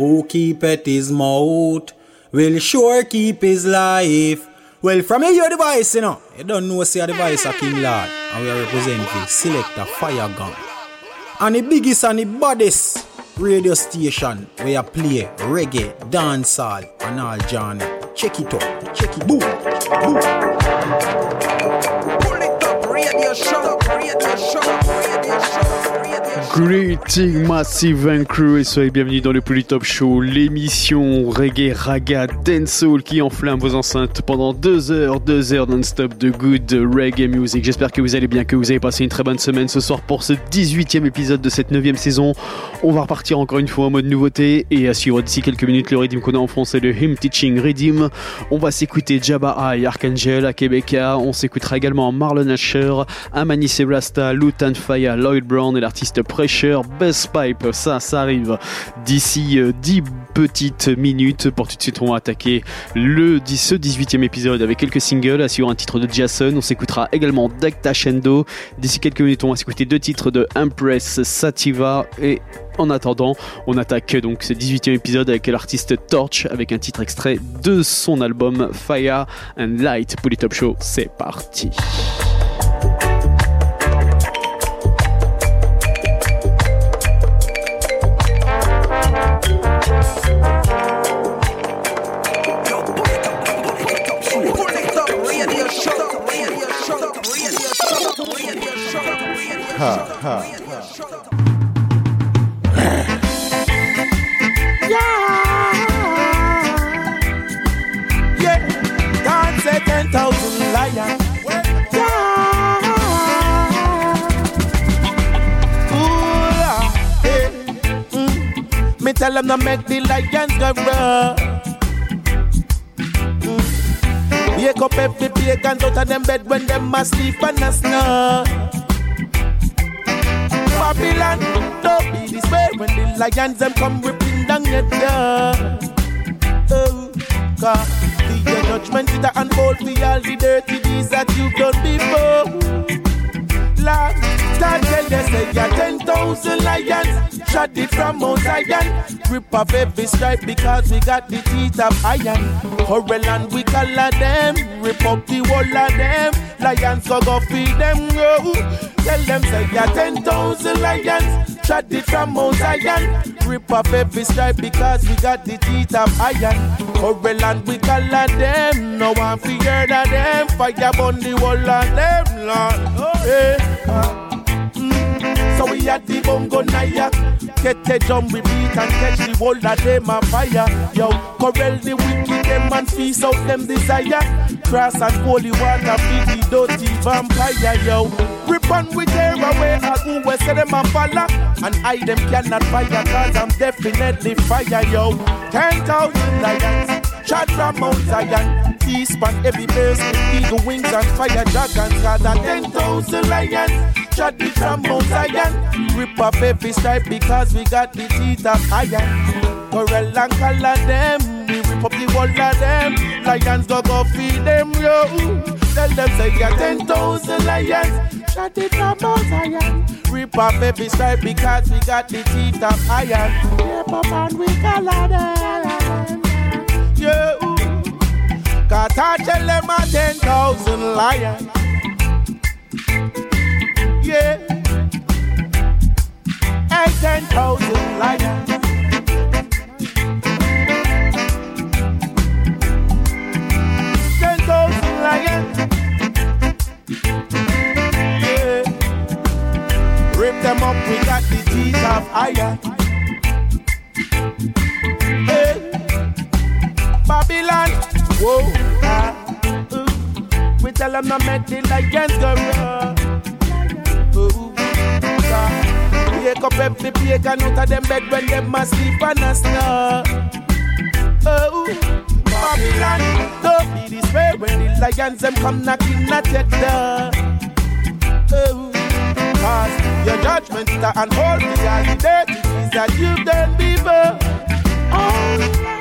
Who keepeth his mouth will sure keep his life. Well, from here, your device, you know, you don't know see a device a King Lord, and we are representing Selector Fire Gun. And the biggest and the baddest radio station where you play reggae, dancehall, and all genre. Check it out, check it, boom, boom. Pull it up, radio show, radio show, radio show. Greeting Massive and Crew et soyez bienvenus dans le Polytop Show, l'émission reggae, raga, dancehall qui enflamme vos enceintes pendant deux heures, deux heures non-stop de good reggae music. J'espère que vous allez bien, que vous avez passé une très bonne semaine ce soir pour ce 18e épisode de cette 9e saison. On va repartir encore une fois en mode nouveauté et à suivre d'ici quelques minutes le rythme qu'on a en français, le Hymn Teaching Redeem. On va s'écouter Jabba High, Archangel, Akebeka. On s'écoutera également Marlon Asher, Amani Sebrasta, Lutan Faya, Lloyd Brown et l'artiste Pressure, Best Pipe. Ça, ça arrive d'ici euh, 10 petites minutes. Pour tout de suite, on va attaquer le, ce 18e épisode avec quelques singles, assurant un titre de Jason. On s'écoutera également Dacta Shendo. D'ici quelques minutes, on va s'écouter deux titres de Empress Sativa et en attendant, on attaque donc ce 18e épisode avec l'artiste Torch avec un titre extrait de son album Fire and Light. Pour les Top Show, c'est parti. Show. Yeah, can't say ten thousand lions. Yeah. Ooh, ah, mm. Me tell them to make the lions go rough. Mm. Wake up every pagans out of them bed when them asleep and a snore. Babylon, don't be this way when the lions them come ripping down your door. Oh, God, the judgment is to unfold for all the dirty deeds that you've done before. Lord, Tell you say you're ten thousand lions, shot it from Mount Zion. Rip off every stripe because we got the teeth of iron. Hurl and we color them, rip up the whole of them. Lions go go feed them, oh. Tell them say you're ten thousand lions, shot it from Mount Zion. Rip off every stripe because we got the teeth of iron. Hurl and we color them, no one fear of them. Fire on the whole of them, Lord. Ah. So we had the bongo naya. Get the drum we beat and catch the whole of them a fire. Yo, corral the wicked them and feast out them desire. Grass and holy water feed the dirty vampire. Yo, rip and we tear away all who we say them a follow. And I them cannot fire cause I'm definitely fire. Yo, ten thousand lions. Shot from Mount Zion, east span every base eagle wings and fire dragons. Cause ten thousand lions, shot it from Mount Zion. Rip off every stripe because we got the teeth of iron. Corel and color them, we rip up the whole of them. Lions go go feed them, yo. Tell them say ten thousand lions, shot it from Mount Zion. Rip off every stripe because we got the teeth of iron. Rip up and we color them yeah. Cause I tell them ten thousand lions. Hey, ten thousand lions. Yeah. Rip them up, we got the teeth of iron. Hey. Babylon. Whoa. Ah, we tell them to make the lions go rough. Wake up every pagan out of them bed when them asleep and a snore. Oh, Babylon, don't be this way when the lions them come knocking at your door. Oh, cause your judgment is to unfold the things that you've done before. Oh,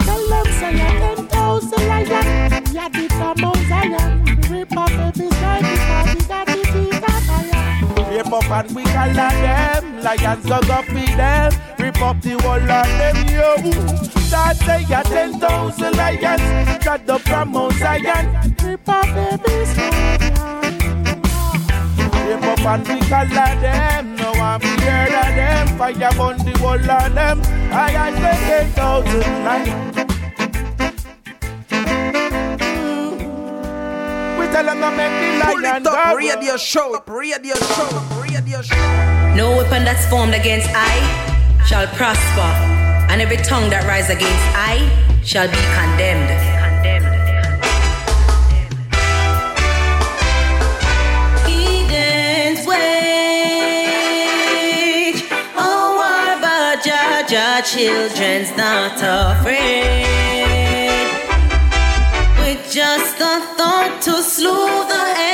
Tell them say you're ten thousand lions. Yeah, the from Mount Zion. Rip up every side because we got up and we color them. Lions go go feed them. Rip up the whole of them, yo. That say ya ten thousand lions, shut up from Mount Zion. Rip off babies, Rip up and we color them, no I'm scared of them. Fire burn the whole of them. I ten thousand lions. Tell them to make the Pull it up, go. radio show, radio show, radio show. No weapon that's formed against I shall prosper, and every tongue that rises against I shall be condemned. Eden's wage, oh, our but judge our children's not afraid. Just a thought to slew the enemy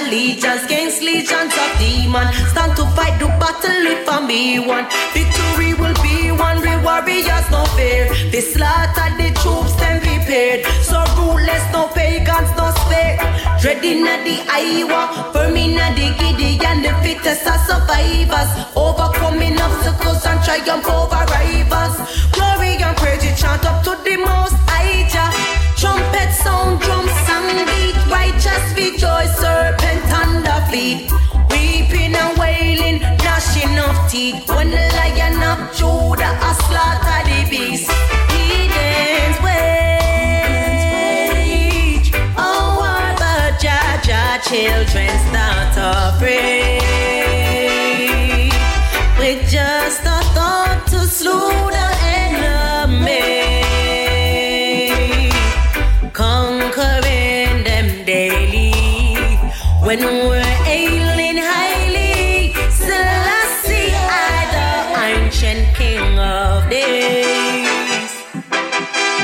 allegiance against legions of demons. Stand to fight the battle if I me one. Victory will be one, we warriors no fear. They slaughter the troops, them prepared. So ruthless, no pagans, no spare. Dreading at the Iowa, firming at the Gideon, the fittest of survivors. Overcoming obstacles and triumph over rivals. Glory and praise, you chant up to the most high. Trumpet sound, drum sound beat, righteous rejoice, under feet. Weeping and wailing, gnashing of teeth. When the lion of Judah a slaughter the beast. Eden's wage. Oh, our but Jah, children's not afraid.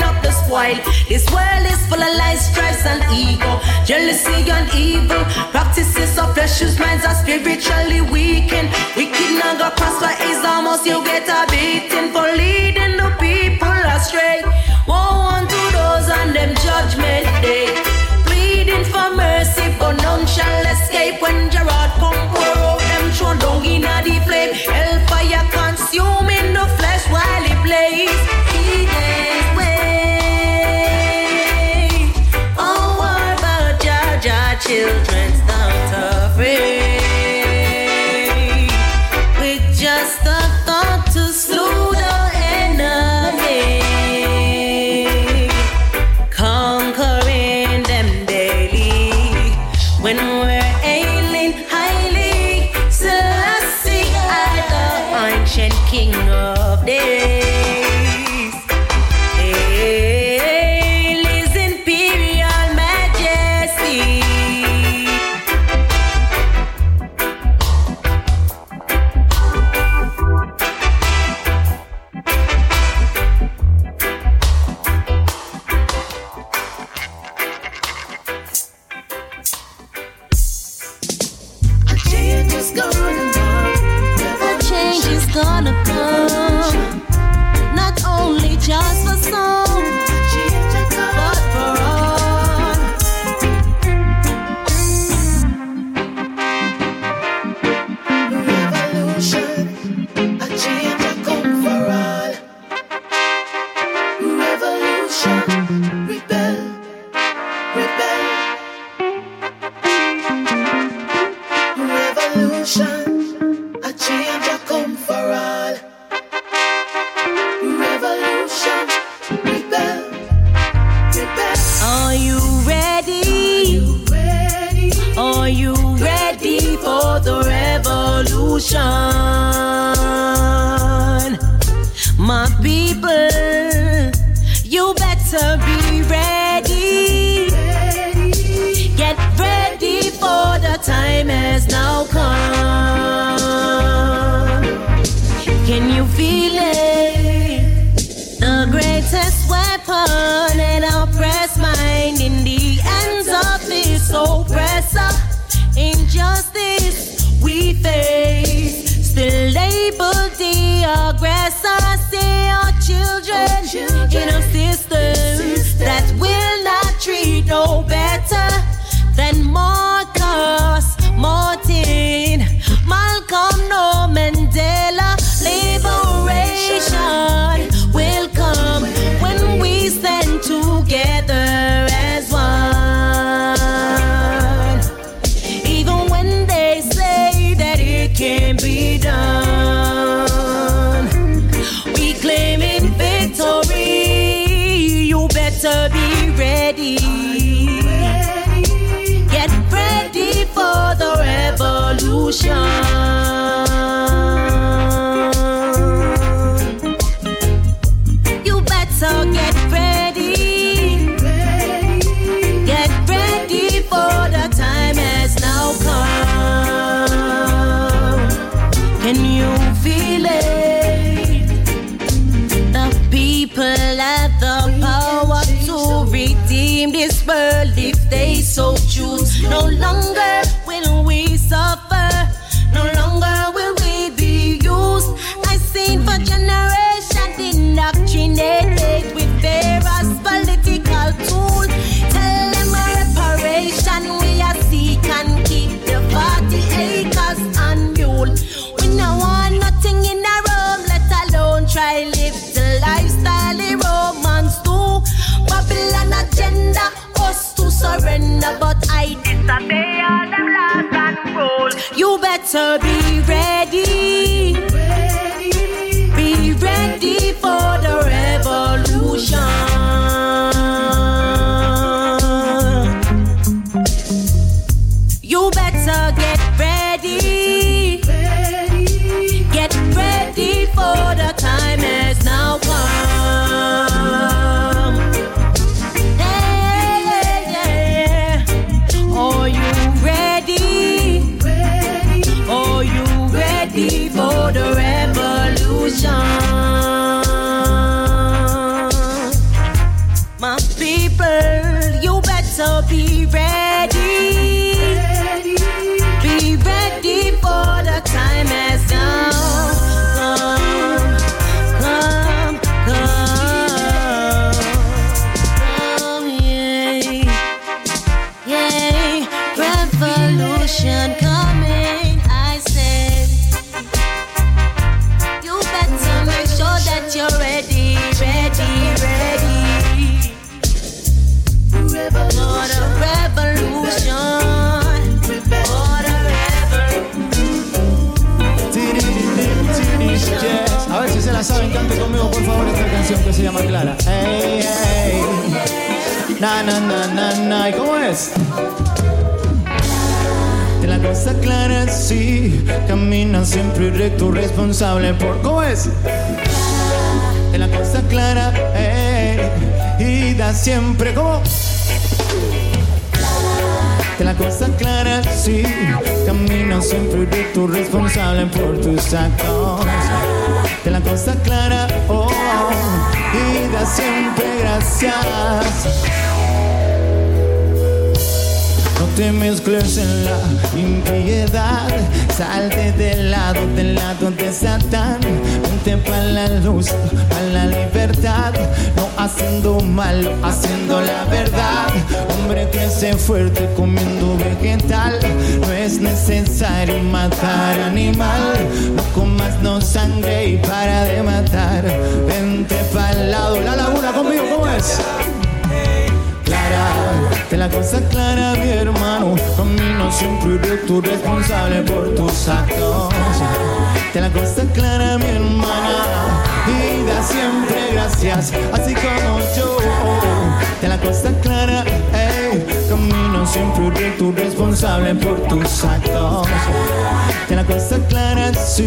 tearing up the spoil. This world is full of lies, strifes, and ego, jealousy and evil. Practices of flesh, whose minds are spiritually weakened. Wicked not prosper is almost you get a beating for leading the people astray. Woe unto those on them judgment day pleading for mercy, but none shall escape when Gerard come pour out them thrown down in flame.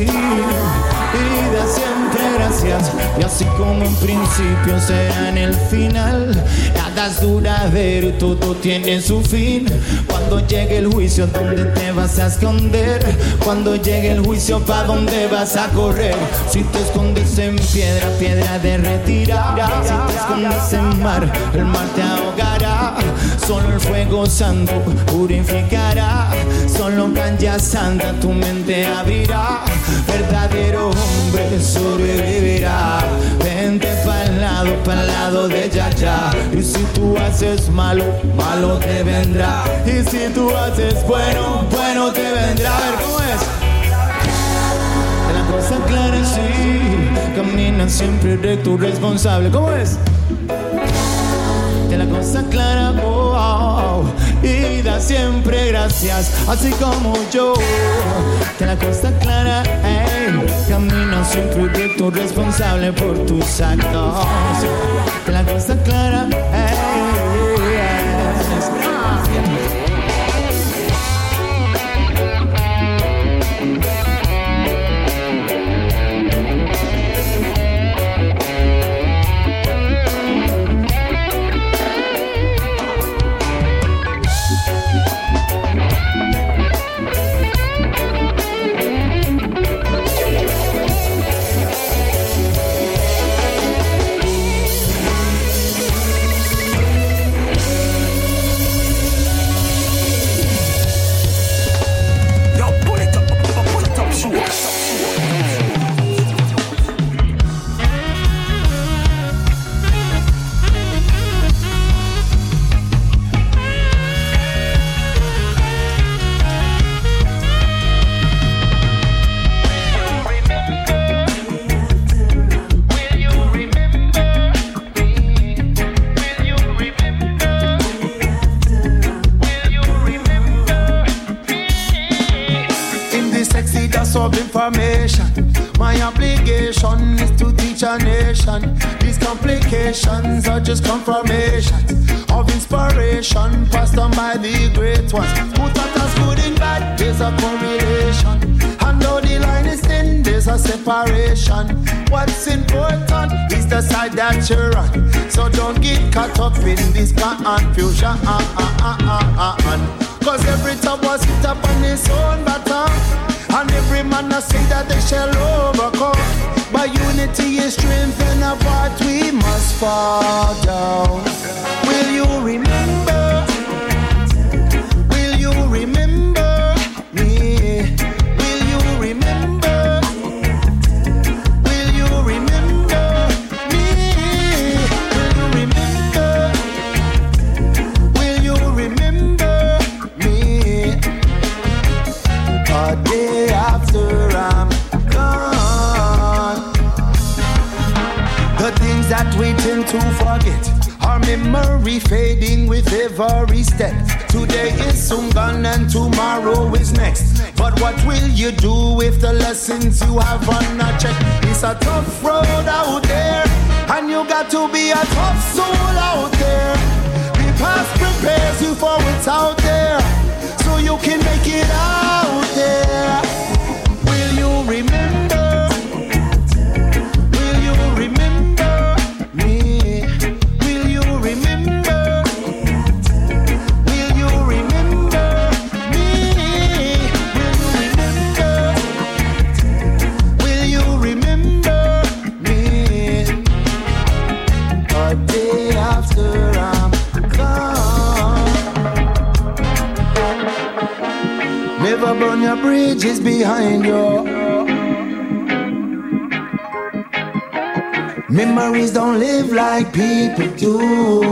Y da siempre gracias. Y así como en principio será en el final. Nada es duradero, todo tiene su fin. Cuando llegue el juicio, ¿dónde te vas a esconder? Cuando llegue el juicio, ¿pa' dónde vas a correr? Si te escondes en piedra, piedra derretirá. Si te escondes en mar, el mar te ahogará. Solo el fuego santo purificará. Solo cancha santa tu mente abrirá. Verdadero hombre sobrevivirá. Vente pa'l lado, pa'l lado de ya ya. Y si tú haces malo, malo te vendrá. Y si tú haces bueno, bueno te vendrá. Ver cómo es. La cosa clara, sí. Camina siempre recto, responsable. ¿Cómo es? que la cosa clara, wow, y da siempre gracias, así como yo, que la cosa clara, hey, camino sin crudito, responsable por tus actos, que la cosa clara. hey, a. These complications are just confirmations of inspiration passed on by the great ones. Who thought us good in bad? There's a correlation. And though the line is thin, there's a separation. What's important is the side that you're on. So don't get caught up in this confusion. Cause every top was hit up on his own baton. And every man I say that they shall overcome. By unity is strength and apart we must fall down. Will you remember? We tend to forget. Our memory fading with every step. Today is soon gone and tomorrow is next. But what will you do with the lessons you have on a check? It's a tough road out there, and you got to be a tough soul out there. The past prepares you for what's out there, so you can make it out there. Will you remember? People do.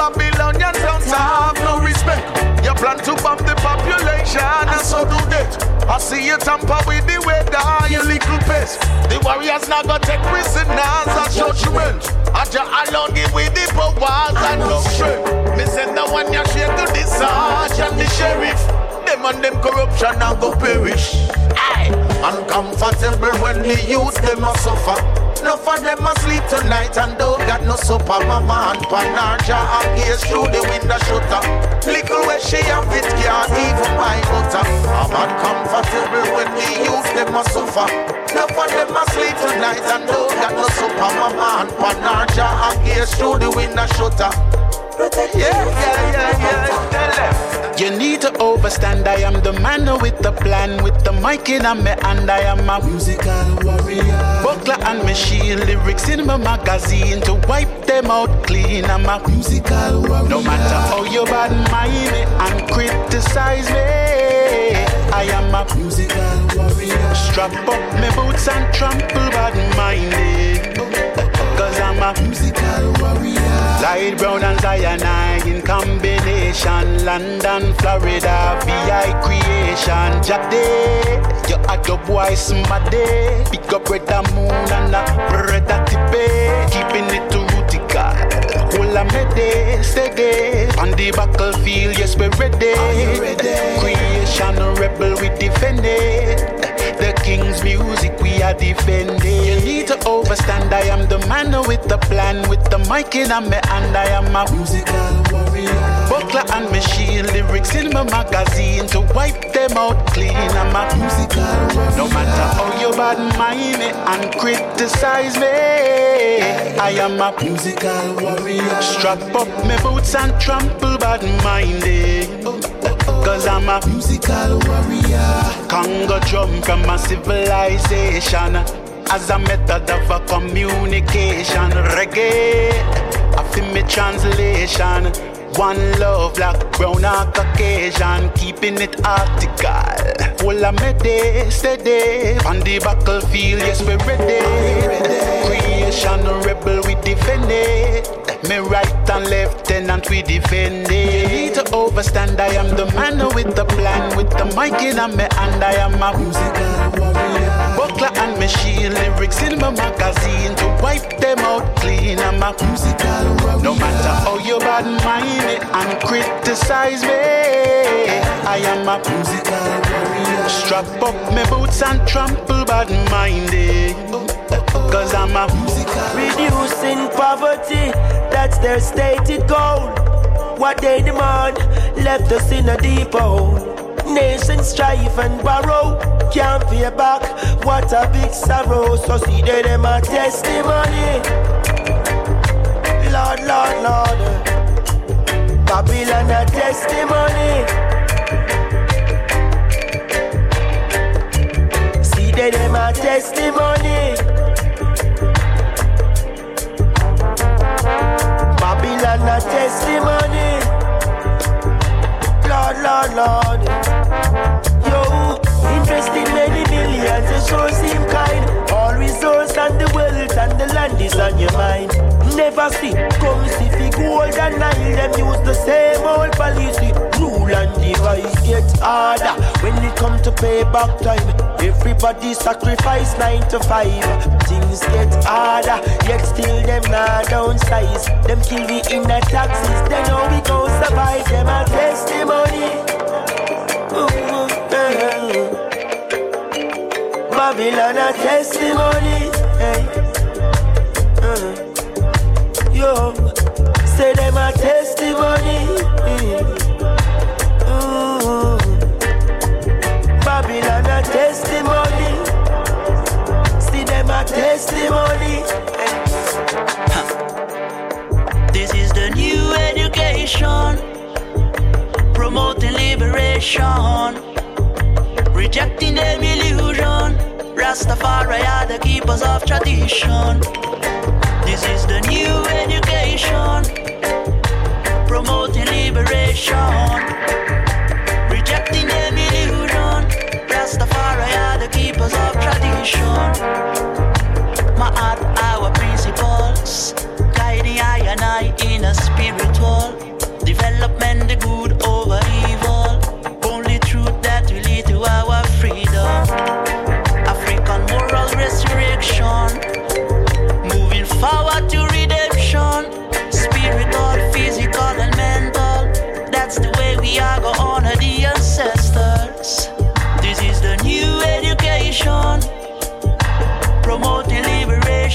Babylonian don't have no respect. You plan to bomb the population and so do that. I see you tamper with the weather, you little pest. The warriors now go take prisoners as judgment. I just alone give with the powers and no strength. Me send the one you share to the sarge and the sheriff. Them and them corruption now go perish. Aye. Uncomfortable when the youth them a suffer. Enough of them a sleep tonight and don't got no supper. Mama and panaja and gaze through the window shutter. Little where she have it can't even buy butter. I'm uncomfortable when the youth them a suffer. Enough of them a sleep tonight and don't got no supper. Mama and panaja and gaze through the window shutter. Yeah, yeah, yeah, yeah. Them. You need to overstand. I am the man with the plan, with the mic in my hand. I am a musical warrior. Buckler and my shield, lyrics in my magazine to wipe them out clean. I'm a musical warrior. No matter how you bad mind me and criticize me, I am a musical warrior. Strap up my boots and trample bad minded. A musical warrior. Light brown and cyanide in combination. London, Florida, VI creation. Jade, you a dub boy smaddy. Pick up red moon and a brother tipe. Keeping it to rootical. Hold a mede, steady. On the battlefield, yes, we're ready. Creation rebel, we defend it. The king's music, we are defending. You need to overstand. I am the man with the plan, with the mic in my hand. I am a musical warrior. Buckler and machine lyrics in my magazine to wipe them out clean. I'm a musical warrior. No matter how you bad mind me and criticize me, I am a musical warrior. Strap up my boots and trample bad minded. Cause I'm a musical warrior. Congo drum from a civilization. As a method of a communication. Reggae, I feel me translation. One love, black, brown, or Caucasian, keeping it article. Full of me day, steady. On the battlefield, yes, we're ready. Creation rebel, we defend it. Me right and left, tenant, we defend it. You need to overstand, I am the man with the plan, with the mic in my hand, I am a musical warrior. Buckler and machine lyrics in my magazine to wipe them out clean. I'm a musical warrior. No matter how you bad mind me and criticize me, I am a musical warrior. Strap up my boots and trample bad minded. Cause I'm a musical Reducing poverty, that's their stated goal. What they demand left us in a deep hole. Nations strive and borrow, can't pay back. What a big sorrow. So see they them a testimony. Lord, Lord, Lord. Babylon a testimony. See they them a testimony. Babylon a testimony. Lord, Lord. Yo, invest in many millions, it sure seem kind. All resort and the wealth and the land is on your mind. Never see, come see fi gold and Nile. Them use the same old policy. Rule and device get harder when it come to payback time. Everybody sacrifice nine to five. Things get harder, yet still them not downsize. Them kill we in the taxes, then how we go survive? Them a testimony. Ooh. Babylon a testimony. Hey. Uh. Yo, say them a testimony. Mm. Testimony. This is the new education, promoting liberation, rejecting them illusion. Rastafari are the keepers of tradition. This is the new education, promoting liberation, rejecting them illusion. Rastafari are the keepers of tradition. Heart, our principles, guiding I and I in a spiritual development, the good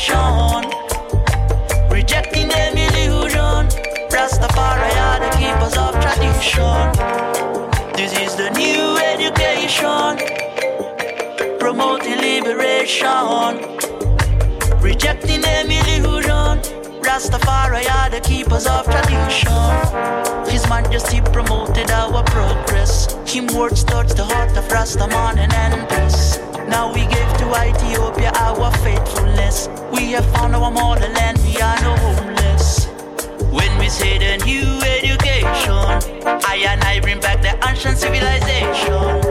liberation, rejecting them illusion. Rastafari are the keepers of tradition. This is the new education, promoting liberation, rejecting them illusion. Rastafari are the keepers of tradition. His Majesty promoted our progress. Him words touched the heart of Rastaman and Empress. Now we give to Ethiopia our faithfulness. We have found our motherland, we are no homeless. When we say the new education, I and I bring back the ancient civilization.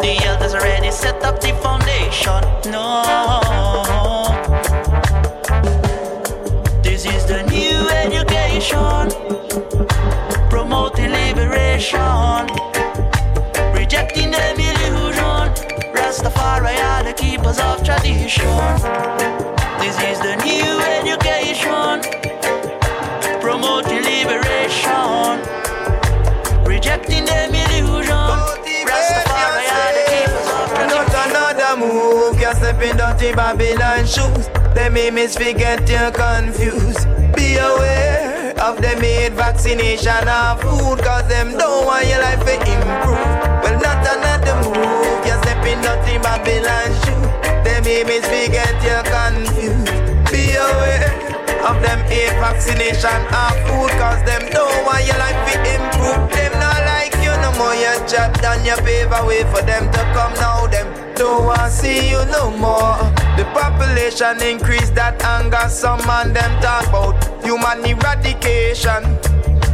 The elders already set up the foundation. No. This is the new education, promoting liberation, rejecting illusion. Rastafari are the keepers of tradition. This is the new education, promoting liberation, rejecting them illusion. Rastafari are the keepers of tradition. Not another move, you're stepping dirty Babylon shoes. Them image forget you're confused. Be aware of them made vaccination or food, cause them don't want your life to improve. Well, not another move, you're stepping dirty Babylon shoes. Them image forget you're confused. Be aware of them hate vaccination or food, cause them don't want your life to improve. Them not like you no more, you chat down your pave a way for them to come now. Them don't want see you no more. The population increase that anger. Some man them talk about human eradication.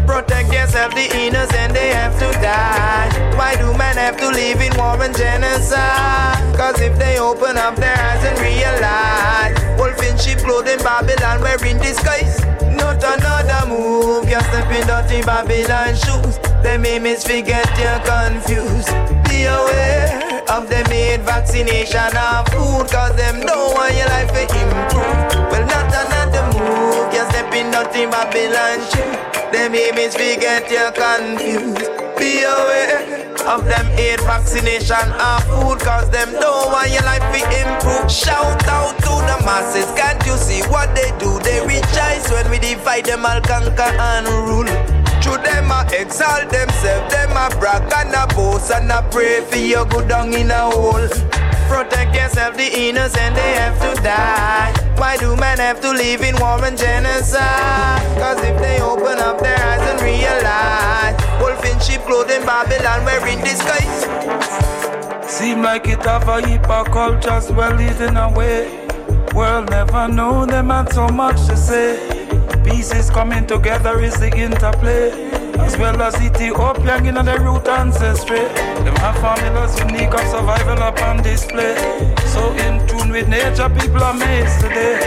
Protect yourself, the innocent they have to die. Why do men have to live in war and genocide? Cause if they open up their eyes and realize Wolf in sheep clothing Babylon wearing disguise. Not another move, you're stepping dirty Babylon shoes. Them image forget you're confused. Be aware of them made vaccination or food Cause them don't want your life to improve. Well not another move, you're stepping dirty Babylon shoes Them image forget you're confused. Be aware of them aid vaccination or food Cause them don't want your life to improve. Shout out to the masses, can't you see what they do? They rejoice when we divide them all conquer and rule. Through them I exalt themselves, them I brag and a boast And I pray for your good down in a hole Protect yourself, the innocent they have to die Why do men have to live in war and genocide? Cause if they open up their eyes and realize Wolf in sheep clothing Babylon wearing disguise Seem like it have a heap of cultures well hidden away. World never know them had so much to say. Pieces coming together is the interplay. As well as Ethiopian in the root ancestry. Them have formulas unique of survival upon display. So in tune with nature, people are amazed today.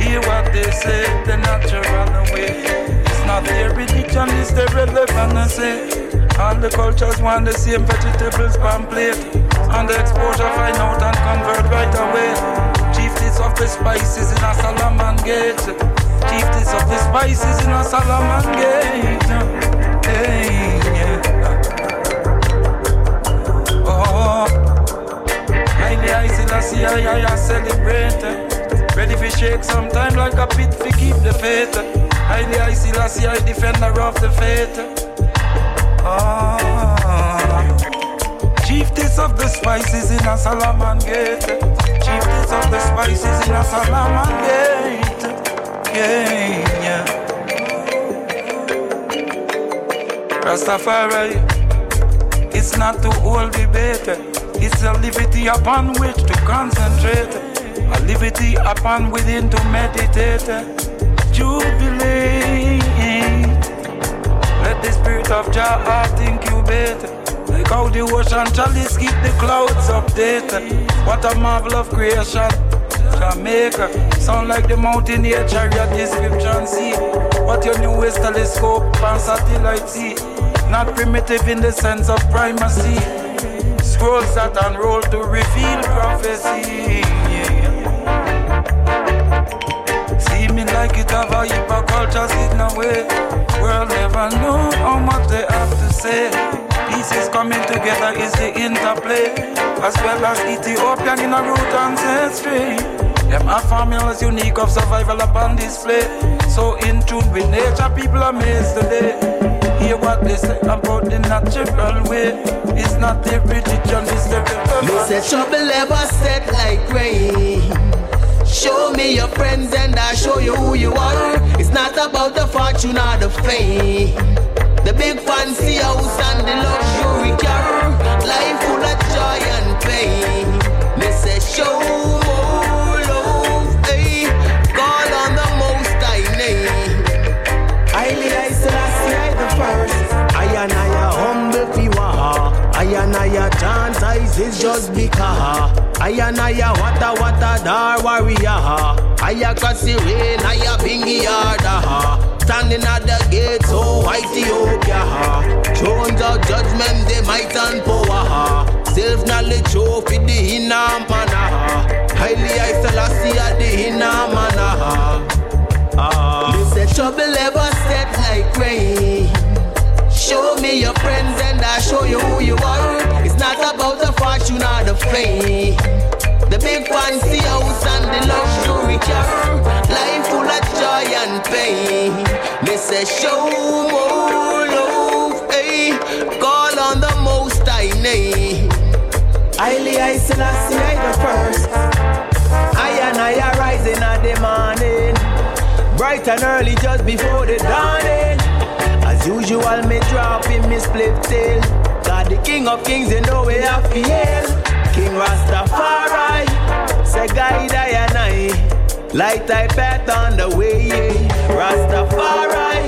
Hear what they say, the natural way. It's not their religion, it's their relevancy. All the cultures want the same vegetables pan plate. And the exposure find out and convert right away. Chieftains of the spices in a Solomon gate. Chieftains of the spices in a Solomon gate. Hey, yeah. Oh, highly I still I see I, I celebrate. Ready for shake sometime like a pit to keep the faith. Highly I still I see I defender of the faith. Ah, chieftains of the spices in a Solomon gate. Chieftains of the spices in a Solomon gate. Yeah. Rastafari, it's not to hold debate. It's a liberty upon which to concentrate. A liberty upon within to meditate. Jubilee. Let the spirit of Jah heart incubate. Like how the ocean chalice keep the clouds updated. What a marvel of creation. Jamaica, sound like the mountain mountaineer chariot description. See what your newest telescope and satellite see. Not primitive in the sense of primacy. Scrolls that unroll to reveal prophecy. See me like it have a heap of cultures hidden away. World never know how much they have to say. Pieces coming together is the interplay, as well as Ethiopian in a root ancestry. Them are formulas unique of survival upon display. So in tune with nature, people are amazed today. Hear what they say about the natural way. It's not the religion, it's the Me say trouble ever set like rain. Show me your friends and I'll show you who you are. It's not about the fortune or the fame. The big fancy house and the luxury car. Life full of joy and pain. Me say show more love, hey. Call on the most I name. Haile I Selassie I the first. I and I a humble piwa. Ah. I and I a chant eyes is just because. I and I a wata wata dar warrior. I a crossy rain, I a bingy yarda. Standing at the gate, so Ethiopia. Thrones of judgment, they might and power. Self knowledge, show for the inner manna. Haile I Selassie at the inner manna. Ah. Me say trouble ever set like rain. Show me your friends and I'll show you who you are. It's not about the fortune or the fame. The big fancy house and the luxury car. Life full of joy and pain. Me say show more love, hey. Call on the most I name. Haile I Selassie I the first. I and I are rising at the morning. Bright and early just before the dawning. As usual, me drop in me split tail. God, the King of Kings, you know we have to hail. King Rastafari, say guide I and I. Light I path on the way. Rastafari,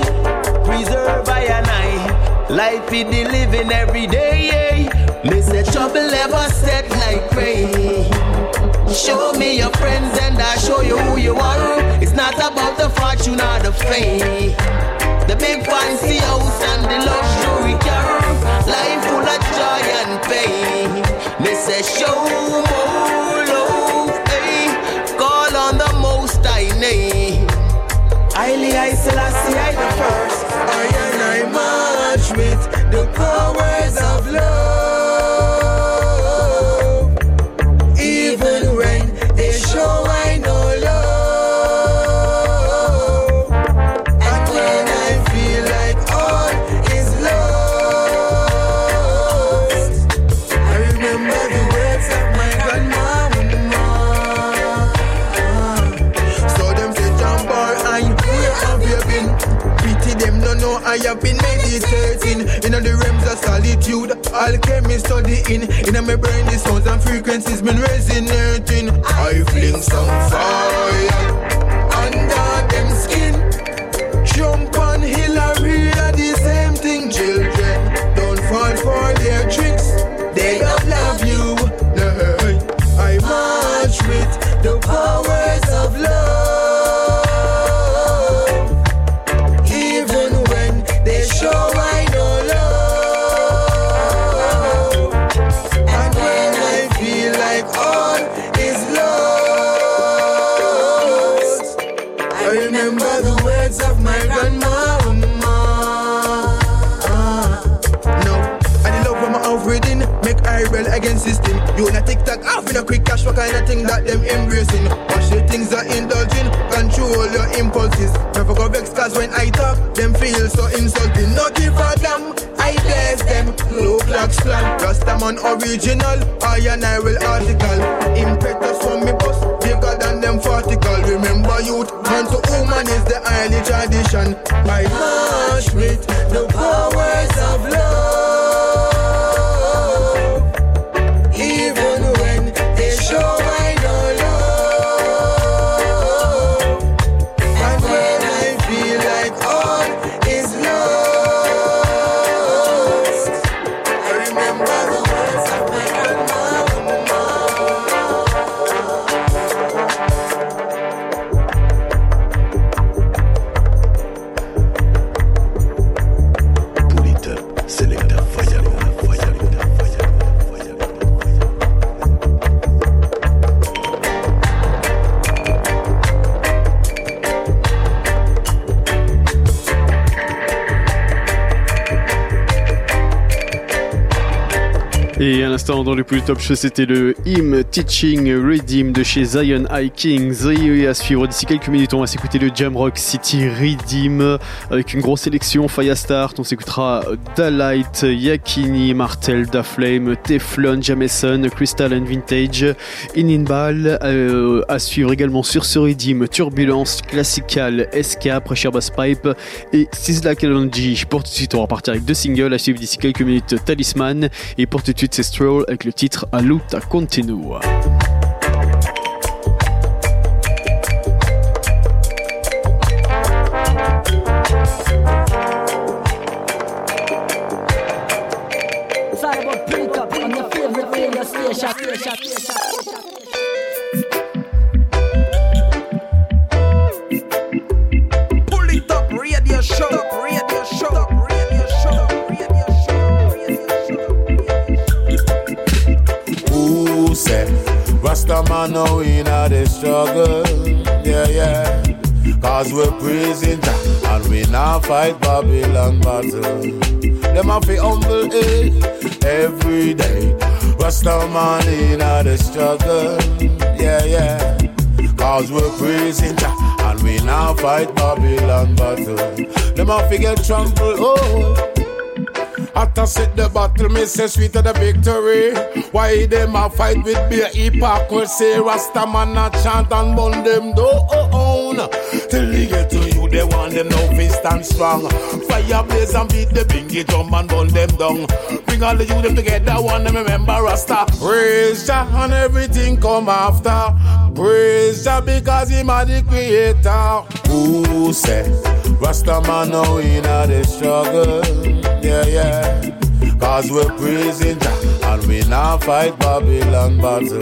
preserve I and I. Life the living every day. Me say trouble ever set like rain. Show me your friends and I'll show you who you are. It's not about the fortune or the fame. The big fancy house and the luxury car. Life full of joy and pain. Me say show more love, eh, hey. Call on the most I name. Haile I Selassie I the first. I and I march with the powers of love. Solitude. Alchemy studying. In my brain the sounds and frequencies been resonating. I fling some fire cash, what kind of thing that them embracing? Watch the things are indulging, control your impulses. Never go vex cause when I talk, them feel so insulting. No give a damn, I bless them. Low clock slang, Rastaman original. I and I will article. Impetus from me bus, bigger than them vertical. Remember youth, man to woman is the early tradition. I march with the powers of love. L'instant, dans le plus top show, c'était le Hymn Teaching Redeem de chez Zion High Kings. Et à suivre d'ici quelques minutes, on va s'écouter le Jamrock City Redeem avec une grosse sélection Firestart. On s'écoutera Dalight, Yakini, Martel, Daflame, Teflon, Jameson, Crystal and Vintage, Ininbal. Euh, à suivre également sur ce Redeem, Turbulence, Classical, SK, Pressure Bass Pipe et Sizzla Kalonji. Pour tout de suite, on va partir avec deux singles. À suivre d'ici quelques minutes, Talisman. Et pour tout de suite, c'est Avec le titre Aluta Continua. Rasta man now in a the struggle? Yeah, yeah. Cause we're praising Jah and we now fight Babylon battle. Them have to humble eh, every day. Rasta man in a the struggle. Yeah, yeah. Cause we're praising Jah and we now fight Babylon battle. Them have to get trampled. Oh. After set the battle, me say sweet of the victory. Why them a fight with beer hypocrisy? Rasta man a chant and burn them down. Till they get to you, they want them now fist stand strong. Fire blaze and beat the bingy drum and burn them down. Bring all the youth them together, one them remember Rasta. Praise Jah and everything come after. Praise Jah because him a the creator. Who said Rasta man now in a the struggle? Yeah, yeah. Cause we're praising Jah and we now fight Babylon battle.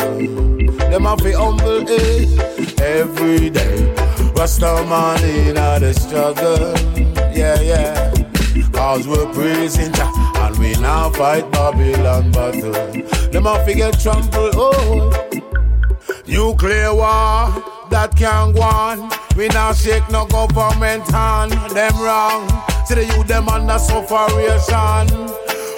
Them have to humble eh, every day. Rasta man in the struggle. Yeah, yeah. Cause we're praising Jah and we now fight Babylon battle. Them have to get trampled. Oh, nuclear war that can't go on. We now shake no government hand. Them wrong. See the youth them under sufferation.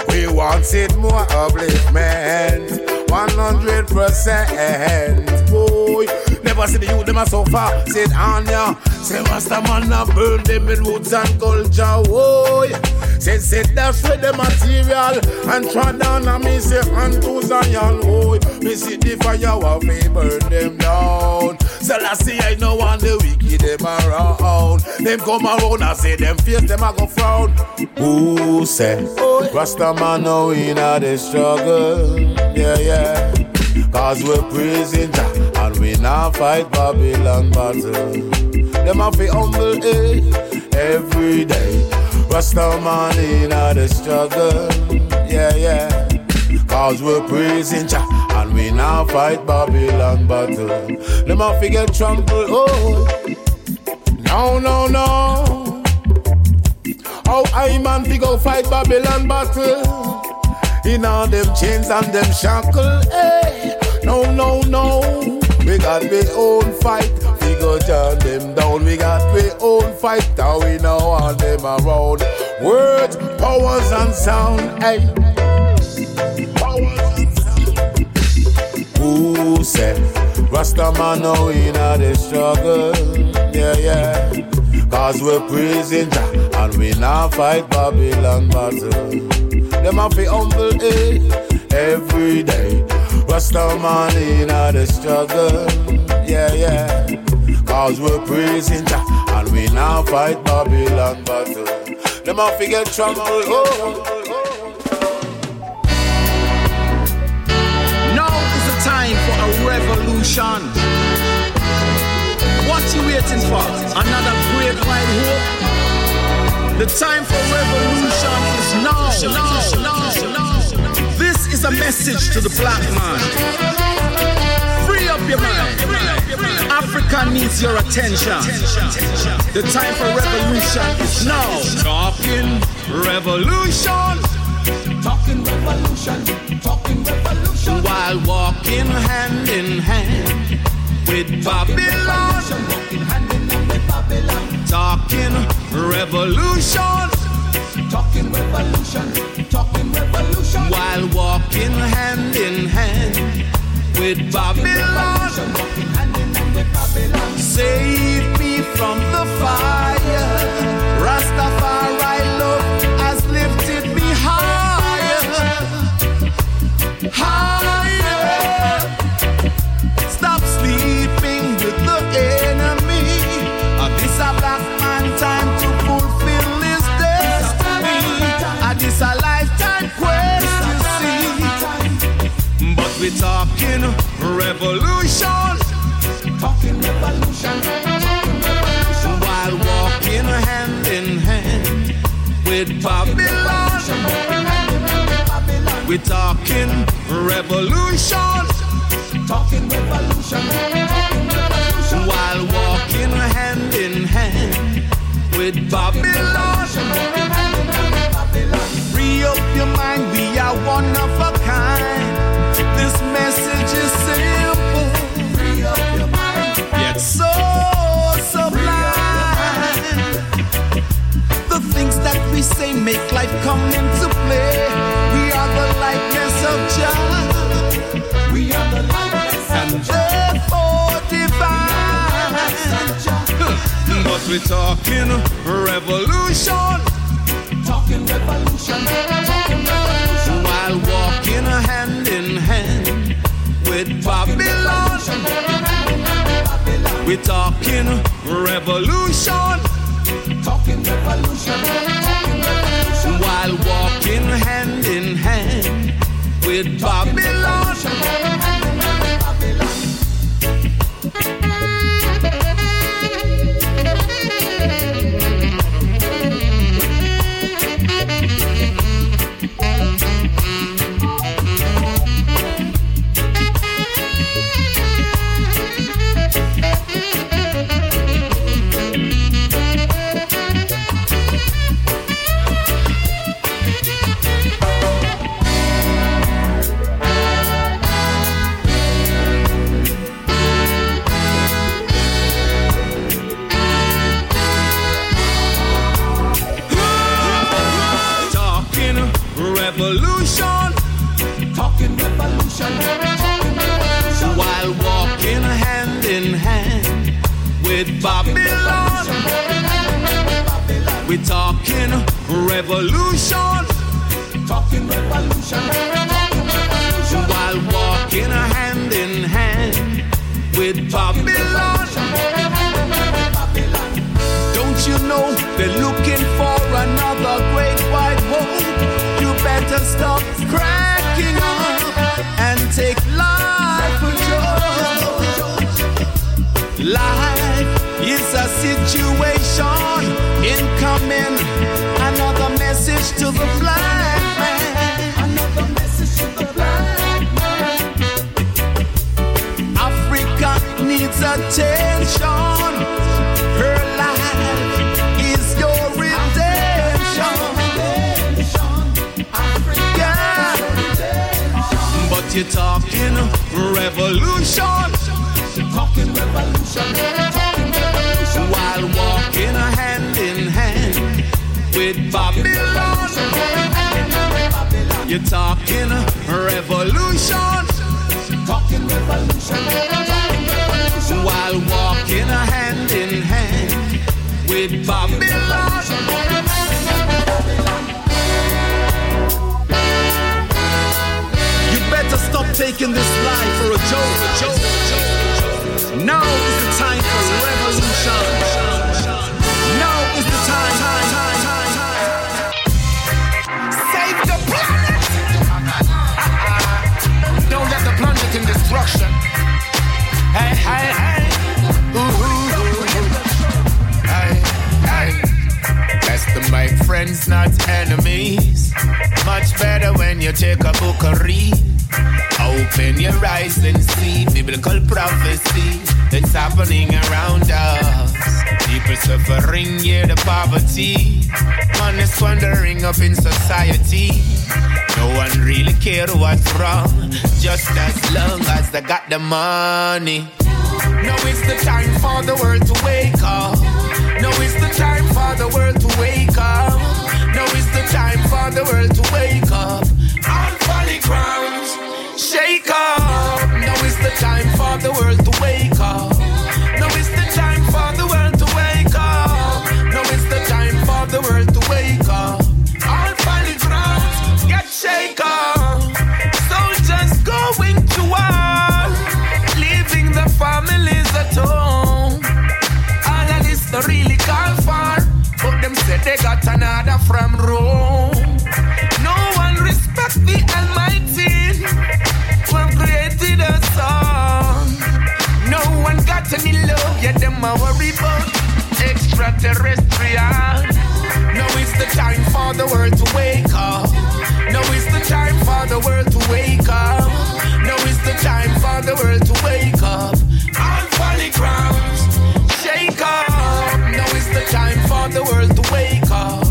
We want it more upliftment. 100% boy. Never see the youth them a suffer. Sit on ya. Say Rasta man a burn them with roots and culture. Boy. Say sit dash with the material and try down and me say unto Zion. Boy. Me see the fire while me burn them down. So I see I know want the wicked them around. Them come around and say them face them a go frown. Who say Rasta man now in a the struggle? Yeah, yeah. Cause we're praising Jah and we now fight Babylon battle. Them have to humble eh, every day. Rasta man in the struggle. Yeah, yeah. Cause we're praising Jah and we now fight Babylon battle. Them have to get trampled. Oh, no, no, no. How I man fi go fight Babylon battle? In all them chains and them shackle. Hey, no, no, no. We got we own fight. We go turn them down. We got we own fighter, we know want them around. Words, powers and sound, hey. Who said Rasta man now in the struggle? Yeah, yeah. Cause we're praising Jah and we now fight Babylon battle. Them have to humble eh, every day. Rasta man in the struggle. Yeah, yeah. Cause we're praising Jah and we now fight Babylon battle. Them to get trouble. Oh. Now is the time for a revolution. What you waiting for? Another great white hope? The time for revolution is now. now, now, is a message to the black man. Free up your mind. Africa needs your attention. The time for revolution is now. Talking revolution. Talking revolution. Talking revolution. While walking hand in hand with Babylon. Talking revolution. Talking revolution. Talking revolution. While walking hand in hand with Babylon. Save me from the fire. Rastafari revolution. Talking revolution. While walking hand in hand with Babylon. We're talking revolution. Talking revolution. While walking hand in hand with Babylon. Free up your mind, we are one of a kind. Say make life come into play. We are the likeness of Jah. We are the likeness and therefore oh, divine. But we're talking revolution. Talking revolution. Talking revolution. While walking hand in hand with Babylon. We're talking revolution. Talking revolution. While walking hand in hand with Babylon. revolution. Talking revolution. Talking revolution. While walking hand in hand with Babylon. You're talking revolution. Talking revolution. While walking hand in hand with Babylon. Now is the time for revolution. Now is the time. Save the planet. Don't let the plunge in destruction. Hey, hey, hey. Ooh, ooh, ooh. Hey, hey. Best to make friends, not enemies. Much better when you take a book and read. Open your eyes and see biblical prophecy that's happening around us. People suffering, yeah, the poverty. Man is up in society. No one really care what's wrong, just as long as they got the money. Now it's the time for the world to wake up. Now it's the time for the world to wake up. Now it's the time for the world to wake up. On folly grounds, shake up. Now it's the time for the world to wake up. Now it's the time for the world to wake up. Now it's the time for the world to wake up. On folly grounds, get shake up. Soldiers going to war, leaving the families at home. All of this really call for, but them said they got another from Rome. Them a worry about extraterrestrial. Now it's the time for the world to wake up. Now it's the time for the world to wake up. Now it's the time for the world to wake up. On folly grounds, shake up. Now it's the time for the world to wake up.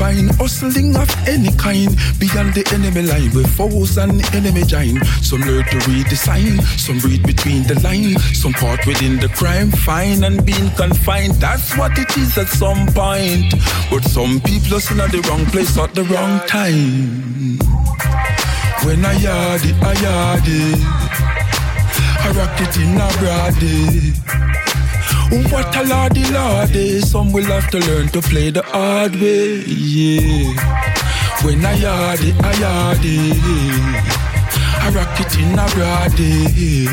Find hustling of any kind. Beyond the enemy line, with foes and enemy join. Some learn to read the sign, some read between the line. Some caught within the crime, fine and being confined. That's what it is at some point. But some people are still at the wrong place at the wrong time. When I yard it, I yard it. A rock it in a broad day. What a lordy lordy, some will have to learn to play the hard way, yeah. When I yard it, I yard it. I rock it in a broad day.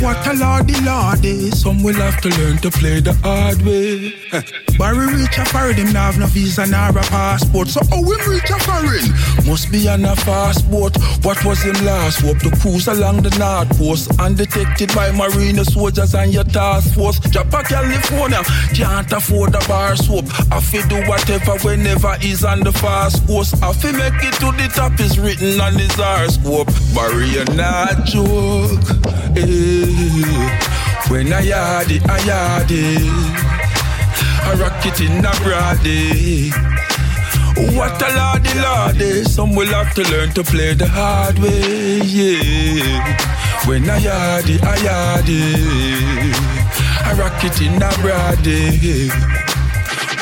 What a lordy lordy, some will have to learn to play the hard way. Barry reach a foreign, him have no visa nor a passport. So how him reach a foreign? Must be on a fast boat. What was him last hope? To cruise along the north coast, undetected by marine soldiers and your task force. Japa California can't afford a bar soap. I fi do whatever whenever he's on the fast coast. I fi make it to the top is written on his horoscope. You not joke. Eh. When I yard it, I yard it. I rock it in a broad day. What a lordy lordy, some will have to learn to play the hard way, yeah. When I yard it, I yard it. I rock it in a broad day.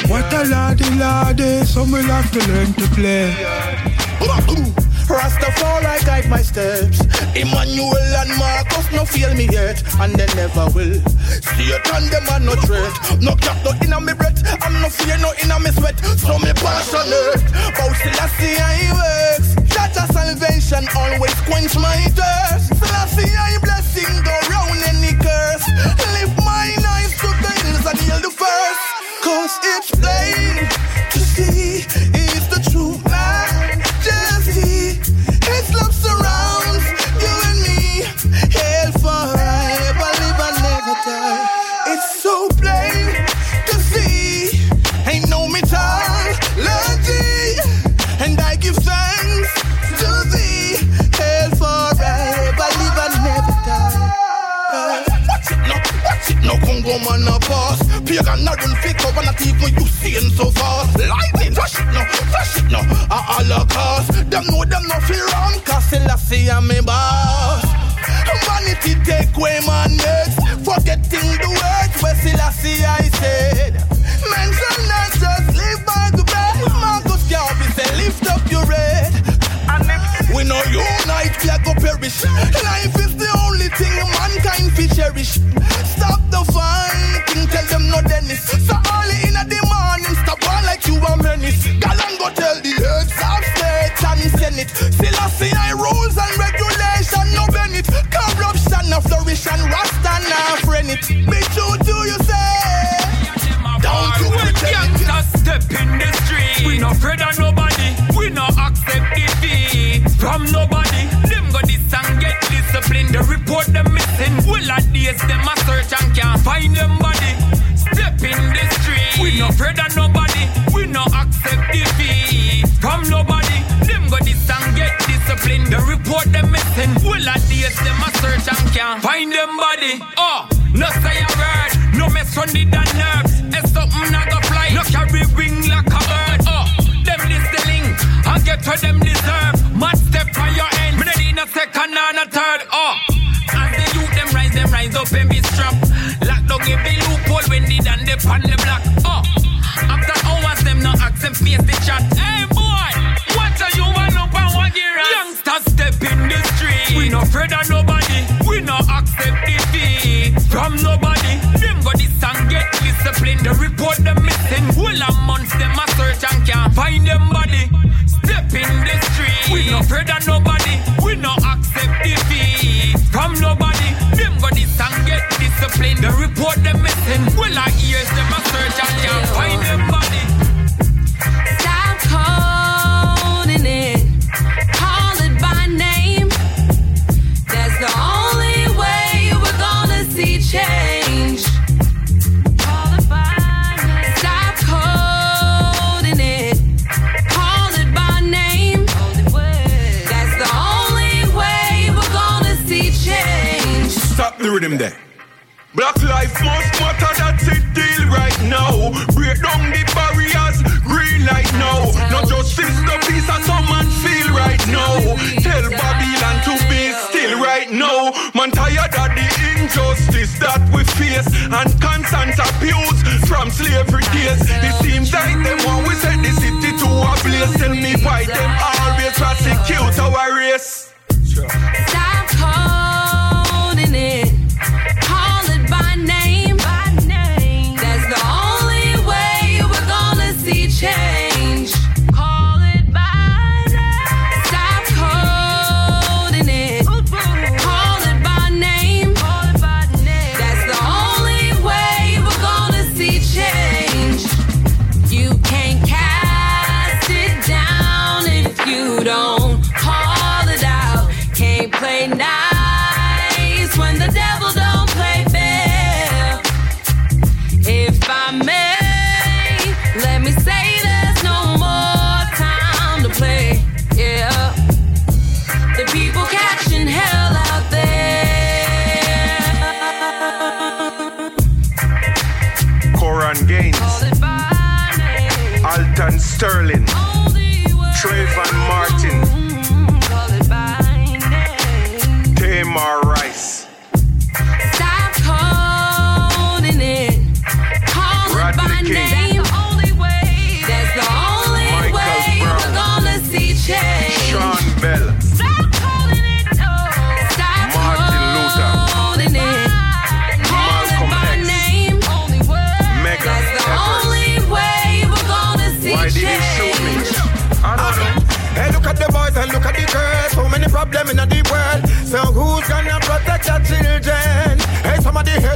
What a lordy lordy, some will have to learn to play. Rastafari guide my steps. Emmanuel and Marcus no feel me yet, and they never will. See Satan them are no threat. No cap no inna me breath. I'm no fear no inna me sweat. So me passionate. Bout Selassie I works. That a salvation always quench my thirst. Selassie I blessing go round any curse. Lift my eyes to the hills and heal the first. Cause it's plain Pagan a run fake up and not even you seeing so fast. Lightning, flash it now, flash it now, a all cost. Them know them no fear wrong, cause Selassie a me boss. Vanity take away my next, forgetting the words where Selassie I said. Mention not just live by the bread. Marcus Garvey say lift up your head. We no unite, we are go perish. Life is the only thing mankind fi cherish. Stop the them no Dennis. So early in the morning, stop one like you a menace. Galan go tell the heads of state and senate. Selassie I rules and regulation, no Bennett. Corruption, no flourish and Rasta now friend it. Be true to you say. Don't you pretend. step in the street. We no afraid of nobody. We no accept defeat from nobody. Them go this and get discipline. The report them missing. Will at days them a search and can't find them body. No afraid of nobody. We no accept defeat from nobody. Them go this and get disciplined. The report them missing. Will I days them a search and can't find them body. Oh, no say a word. No mess on the nerves. It's something I go fly. No carry wing like a bird. Oh, them this the link. I get what them deserve. Mad step on your end. Me need a second and a third. Oh, as the youth them rise, them rise up and be strapped. Lock down every loophole when they done they on the block. Face. Hey boy, what are you want up and what you Youngsters step in the street. We no afraid of nobody. We no accept defeat from nobody. Them go this and get discipline. The report them missing. Whole a months them a search and can't find them body. Step in the street. We no afraid of nobody. We no accept defeat from nobody. Them go this and get discipline. The report them missing. Well, I ears them a Black life must matter, that's it deal right now. Break down the barriers, green light now. Not justice, no peace, and some man feel right now. Tell Babylon to be still right now. Man tired of the injustice that we face and constant abuse from slavery days. It seems like them want we set the city to a blaze. Tell me why them always prosecute our race. Stop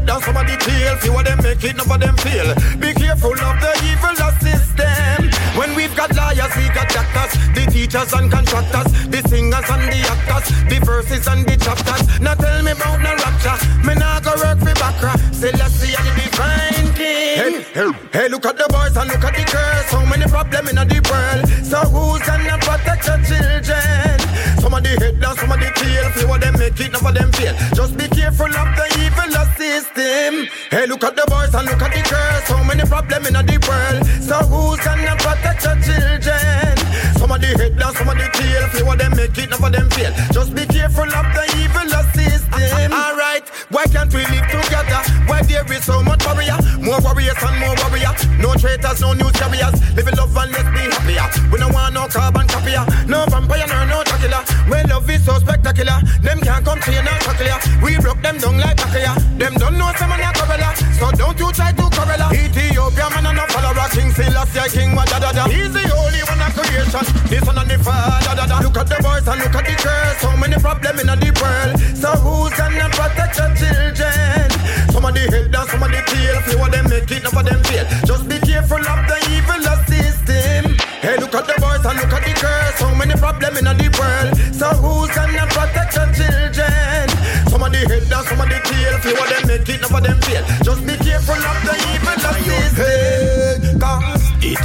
of the down, some of the tail. Few of them make it, none of them feel. Be careful of the evil system. When we've got lawyers, we got doctors, the teachers and contractors, the singers and the actors, the verses and the chapters. Now tell me about no rapture. Me nah go work for let's see the divine king. Hey, hey, hey, look at the boys and look at the girls. So many problems in the world. So who's gonna protect the children? Some of the head some of the tail. Few of them make it, none of them fail. Just be careful of the evil system. Hey, look at the boys and look at the girls. So many problems in the world. So who's gonna protect the children? Some of the head down, some of the tail. Few of them make it, none of them fail. Just be careful of the evil system. Alright, why can't we live together? Why there is so much warrior? More warriors and more warrior. No traitors, no news carriers. Live in love and let's be happier. We don't want no carbon copier. No vampire, no, no Dracula. When love is so spectacular, them can't come train and tackle ya. We broke them down like Takaya. Them don't know some man a gorilla. So don't you try to correla. Ethiopia man and no follower. King Selassie, King what da of creation. This one and the father da da. Look at the boys and look at the girls. So many problems in the world. So who's gonna protect the children? Some of the head down, some of the tail. Few of them make it, none of them fail. Just be careful of the evil system. Hey, look at the boys and look at the girls. So many problems in the world. So who's gonna protect the children? Some of the head down, some of the tail. Few of them make it, none of them fail.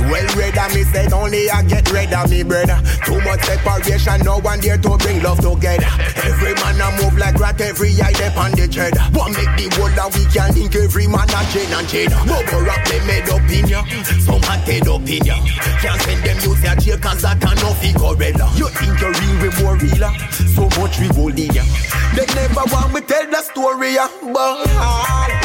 Well red of me said only I get red of me brother. Too much separation, no one there to bring love together. Every man a move like rat, every eye dep on the cheddar. One make the world that we can link every man a chain and chain? Bubble rap they made opinion, some had head opinion Can't send them use their jail cause that a no gorilla. You think you're real, we more realer, ah? so much we hold ya. They never want me tell the story ya But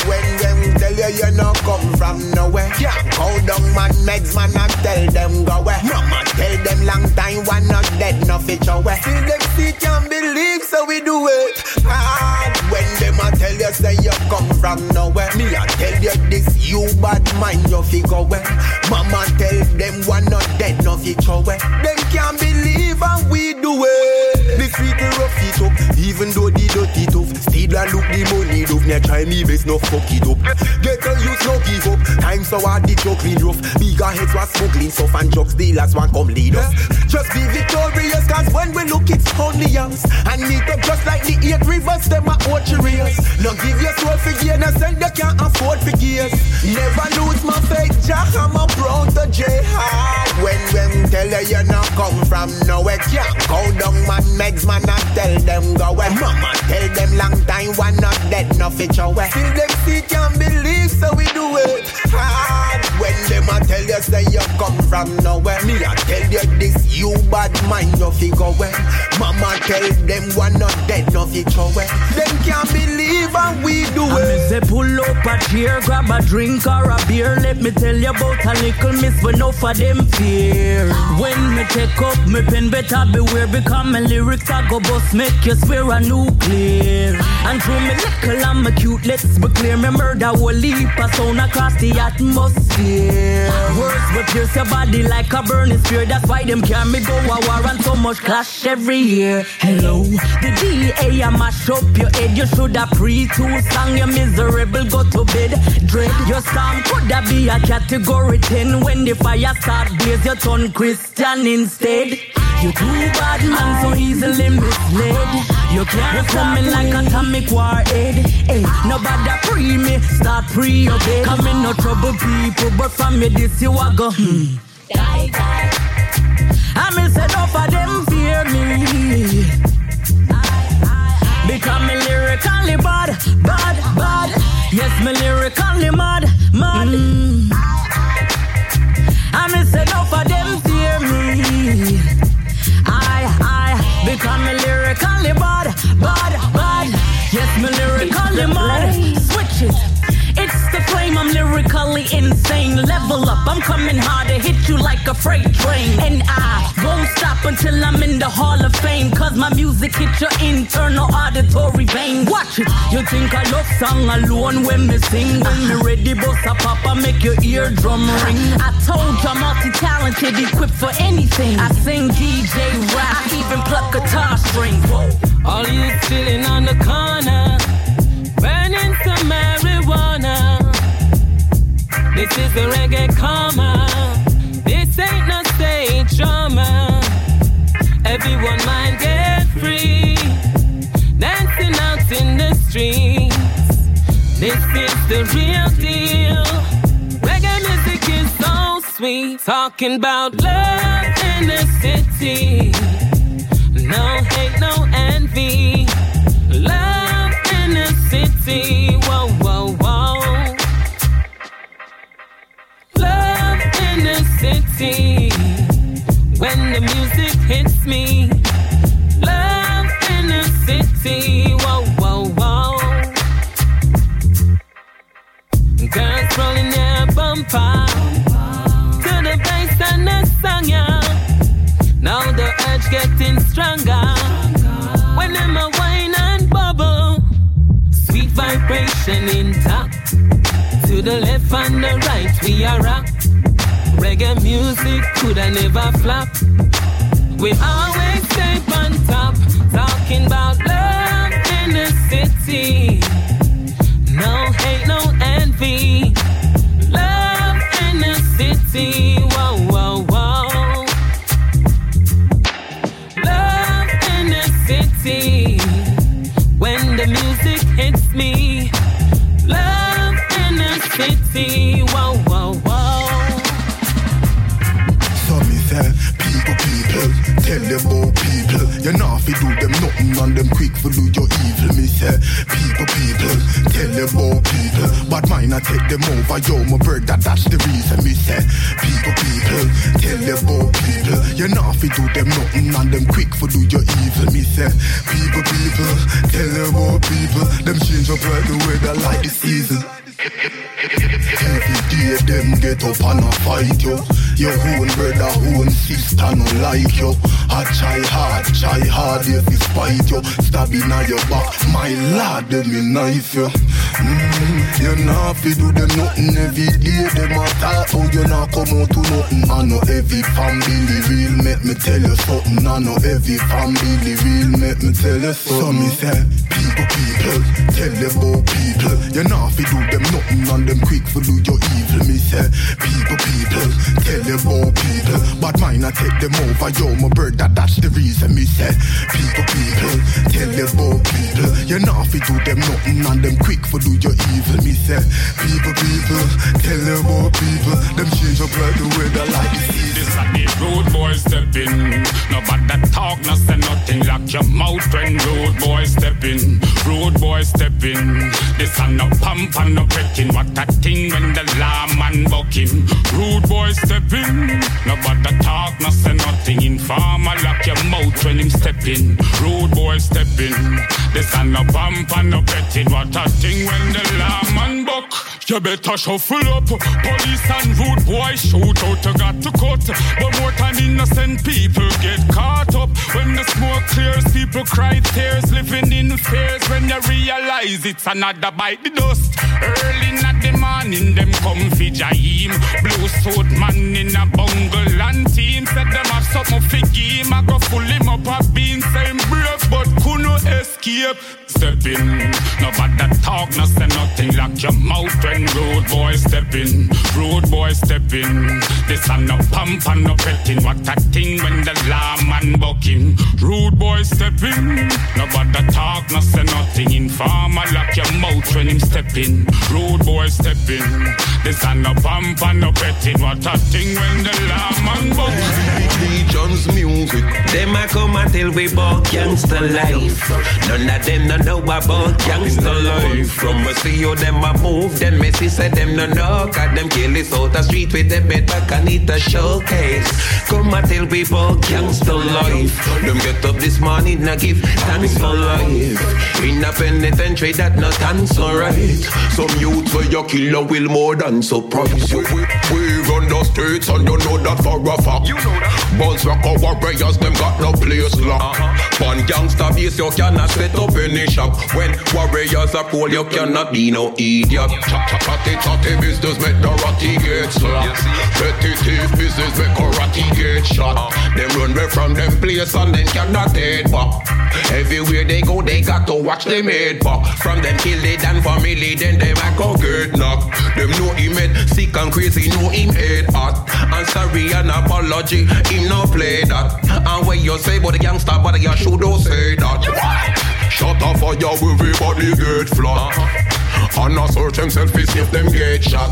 when them tell you you no come from nowhere. Can't go down man meds man and tell them go away No Mama tell them long time one not dead no fit away See them see can't believe so we do it. Hard When them a tell you say you come from nowhere. Me a tell you this you bad mind you fi go away Mama tell them one not dead no fit away Them can't believe and we do it. The street rough it up. Even though the dirty tough Still I look the money tough Now try me best no fuck it up. Get a use no give up. Time so hard the joke clean rough. Bigger heads was smuggling stuff And drugs. Dealers want come lead us. Just be victorious Cause when we look it's only us. And meet up just like the eight rivers Them are archeries Now give your soul for gain And send you can't afford for gears. Never lose my faith Jah I'm a jihad When them tell you you not come from nowhere Can't go down man meds man and tell them go away Mama tell them long time one not dead no fit away Till them see can't believe so we it hard When them a tell you say you come from nowhere Me a tell you this you bad mind you fi go away Mama tell them one not dead no fit away Them can't believe and we do I me it say pull up a chair, grab a drink or a beer. Let me tell you about a little miss when no for them fear. When me take up me pen, better beware because my lyrics I go bust make you swear a nuclear. And through me little and my cute, let's be clear. Me murder will leap a sound across the atmosphere. Words will pierce your body like a burning spear. That's why them carry me go a war and so much clash every year. Hello, the DA I mash up your head. You should have pre two song. You miserable go to bed. Dread your song could that be a category 10 when the fire start blaze. You turn Christian instead. You too bad man, so easily misled. You can't come in like atomic warhead. Hey, nobody pre me, start pre your bed. Come in no trouble people, but from me this you a go. Hmm. Die, die. I mean, say no for them fear me. Because me lyrically bad, bad, bad. Yes, me lyrically mad, mad. Mm. I mean, say no for them It and me lyrically bad, bad, bad. Yes, me lyrically mad. Switches lyrically insane. Level up, I'm coming hard to hit you like a freight train. And I won't stop until I'm in the Hall of Fame. Cause my music hit your internal auditory vein. Watch it, you think I love song alone when me sing. When me ready, boss a papa, make your eardrum ring. I told you I'm multi-talented, equipped for anything. I sing DJ rap, I even pluck guitar strings. All you chilling on the corner, This is the reggae karma. This ain't no stage drama. Everyone mind get free, dancing out in the streets. This is the real deal. Reggae music is so sweet. Talking about love in the city. No hate, no envy. Love in the city. Whoa, in the city. When the music hits me. Love in the city. Whoa, whoa, whoa. Girls rolling their bumper. To the bass and the song, yeah. Now the urge getting stronger. When them a wine and bubble, sweet vibration intact. To the left and the right we are rock. Reggae music could I never flop. We always stay on top, talking about love in the city. No hate, no envy. And them quick for do your evil. Me eh? say, people, people, tell them about people. But mine I take them over, yo, my bird, that, that's the reason. Me eh? say, people, people, tell them about people. You know if you do them nothing and them quick for do your evil. Me eh? say, people, people, tell them about people. Them change up like the weather like the season. Every day them get up and a fight yo Your own brother, own sister no like yo I try hard, try hard if you spite yo Stabbing at your back, my lord them me knife yo mm, You not fi do them nothing every day. Them a talk oh you not come out to nothing. I know every family real make me tell you something. I know every family real make me tell you something. So me say, people, people, tell them about people You not fi do them nothing and them quick for do your evil. Me say, people, people, tell them about people. But mine I take them over, yo, my bird, that that's the reason. Me say, people, people, tell them about people. You not fi do them nothing and them quick for do your evil. Me say, people, people, tell them about people. Them change up like the weather, like the season. This a the road boy step in. Nobody talk, no say nothing. Lock your mouth when road boy step in. Road boy step in. This a no pump and no petting. What a thing when the lawman buck him. Rude boy step in. Nobody talk, no say nothing. Informer lock your mouth when him step in. Rude boy step in. This a no pump and no petting. What a thing when the lawman buck. You better shuffle up. Police and rude boy shoot out. You got to cut. But more time innocent people get caught up. When the smoke clears, people cry tears. Living in fears when you realize it's another bite the dust. Early in the morning, them come fi jaim. Blue suit man in a bungle and team. Said them have something fi game. I go full him up a bean. Same brave, but couldn't escape. Step in. Nobody talk, no say nothing. Lock your mouth when road boy step in. Road boy step in. This a no pump and no petting. What a thing when the lawman buck him. Rude boy step in. Nobody talk, no say nothing. Informer lock your mouth when him step in. Rude boy step in. This a no pump and no petting. What a thing when the lawman buck Legion's music. Them a come and tell we about gangster life. None of them no know about gangster life. From a you them a move, then me see say them no know. Got them kill this out the street with them back and it a showcase. Come and tell people gangster life. Them get up this morning and give thanks for life. In a penitentiary that not dance alright. Some youth for your killer will more than surprise you. We, we run the streets and you know that for a fact. You know that. Buzz rock our warriors, them got no place lock. Uh-huh. One gangster base you cannot set up any shop. When warriors are cool, you cannot be no idiot. Chatty chatty business make the ratty get slapped. Petty thief business make a ratty get shot. Them run away from them place and then cannot head back. Everywhere they go, they got to watch them head back. From them kill they done family, then them a go get knocked. Them know him head sick and crazy, know him head hot. And sorry an apology, him no play that. And when you say about the gangster, but you should don't say that. Shut up for you, everybody get flat. And a search himself see if them get shot.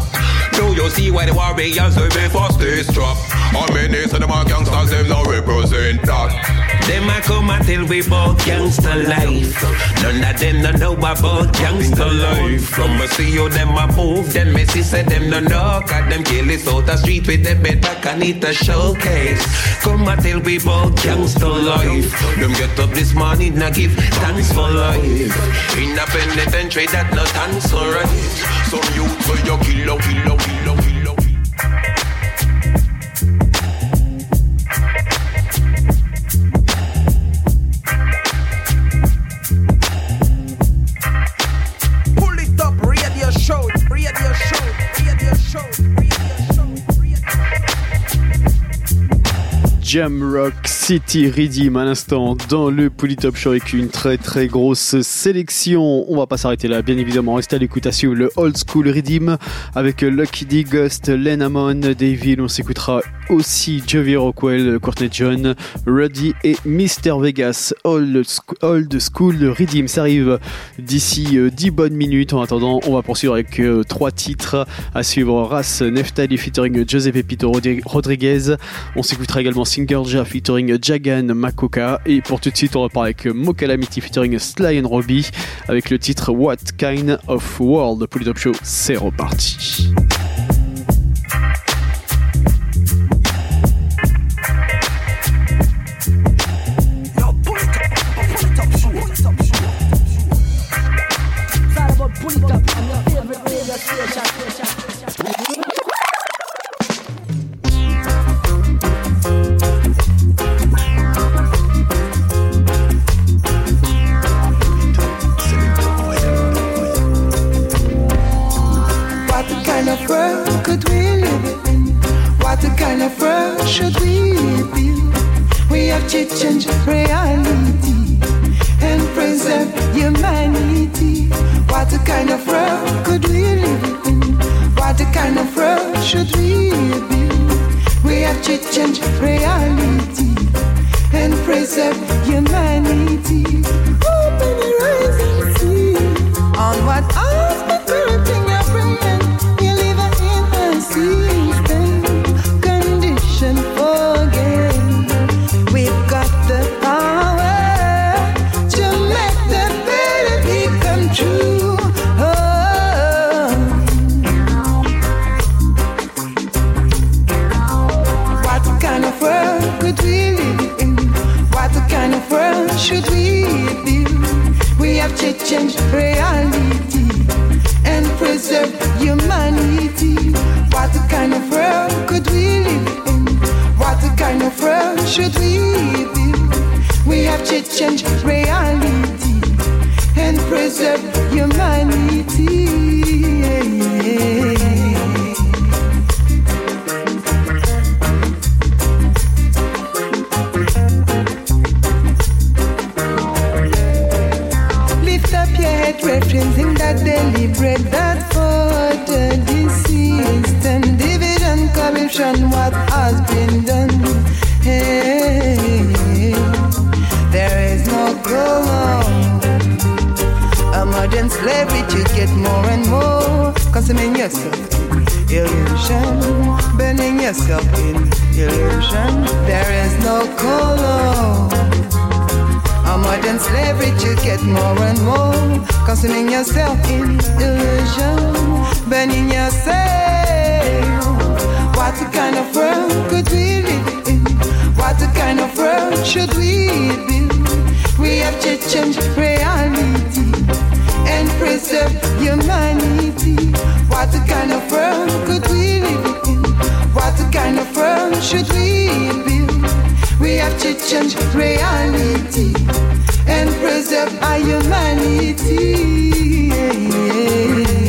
Do you see why the warriors will be for stay strap? How many of them are gangsters, them no represent that. Them a come and tell we about gangster life. None of them no know about gangster life. From a see you them a move, then me see say them no know. Got them kill this out the street with them bed back and it a showcase. Come and tell we about gangster life. Them get up this morning and give thanks for life. In a penitentiary that no thanks alright. Some youth for your killer, killer, killer, killer. Pull it up, radio show, radio show, radio show, Jam Rock City Redeem à l'instant dans le Polytop Show avec une très très grosse sélection. On va pas s'arrêter là, bien évidemment. Restez à l'écoute à suivre le Old School Redeem avec Lucky D, Ghost, Len Amon, David. On s'écoutera aussi Javier Rockwell, Courtney John, Ruddy et Mr Vegas. Old, Sc- Old School Redeem, ça arrive d'ici euh, 10 bonnes minutes. En attendant, on va poursuivre avec euh, trois titres à suivre. Ras Neftali featuring Giuseppe Pito Rodri- Rodriguez. On s'écoutera également Singerja featuring Jagan Makoka. Et pour tout de suite, on repart avec Mo Calamity featuring Sly and Robbie avec le titre What Kind of World? Pour le Top Show, c'est reparti. Kind of world should we build? We have to change reality and preserve humanity. What kind of world could we live in? What kind of world should we build? We have to change reality and preserve humanity. Open your eyes and see on what I've to change reality and preserve humanity. What kind of world could we live in? What kind of world should we build? We have to change reality and preserve humanity. Daily bread that for the deceased and division, corruption, what has been done. Hey, there is no color. A modern slavery to get more and more, consuming yourself illusion, burning yourself in illusion. There is no color A modern slavery to get more and more. Consuming yourself in illusion. Burning yourself. What kind of world could we live in? What kind of world should we build? We have to change reality and preserve humanity. What kind of world could we live in? What kind of world should we build? We have to change reality and preserve our humanity. What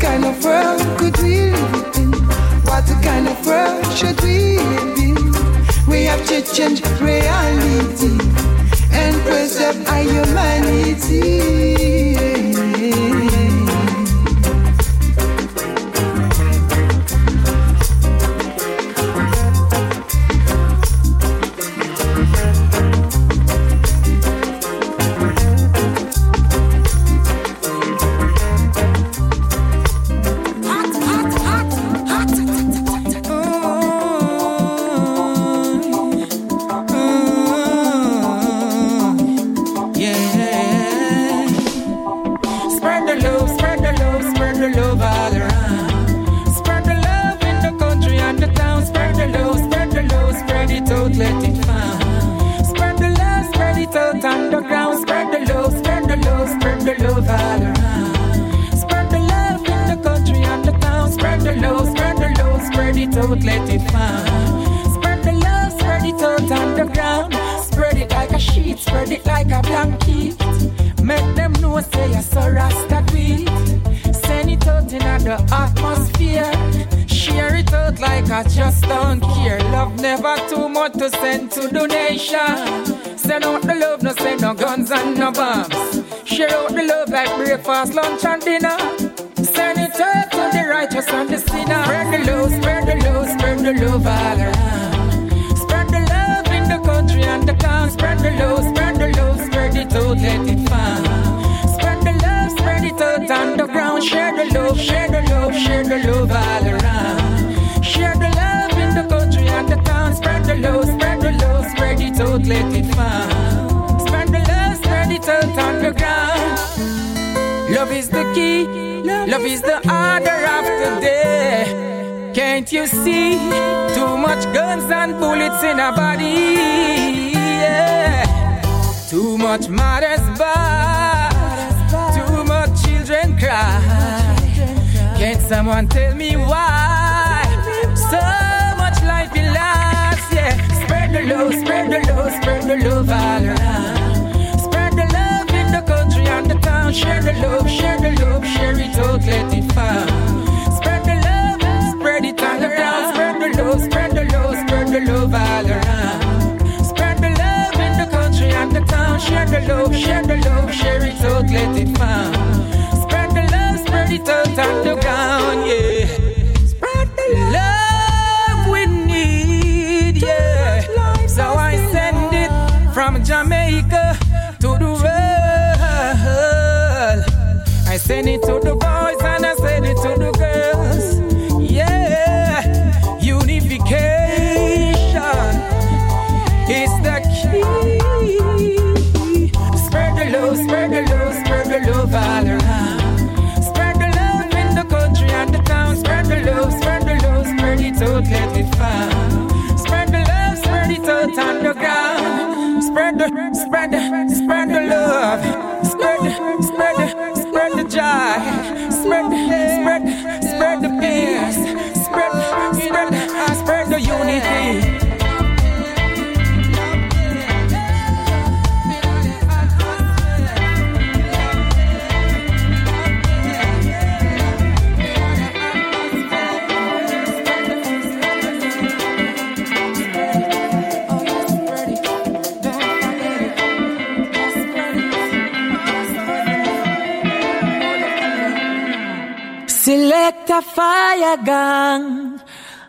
kind of world could we live in? What kind of world should we build? We have to change reality and preserve our humanity. Love is the key, love is the order of the day. Can't you see? Too much guns and bullets in our body. Yeah. Too much mothers bad. Too much children cry. Can't someone tell me why? So much life in lost. Yeah. Spread the love, spread the love, spread the love all around. And the town. Share the love, share the love, share it out, let it fall. Spread the love, spread it the ground. Spread the love, spread the love, spread the love all around. Spread the love in the country and the town. Share the love, share the love, share it out, let it fall. Spread the love, spread it out on the ground, yeah. Send it to the boys and I send it to the girls. Yeah, unification is the key. Spread the love, spread the love, spread the love all around. Spread the love in the country and the town. Spread the love, spread the love, spread it out, let it fall. Spread the love, spread it out on the ground. Spread the, spread the, a fire gang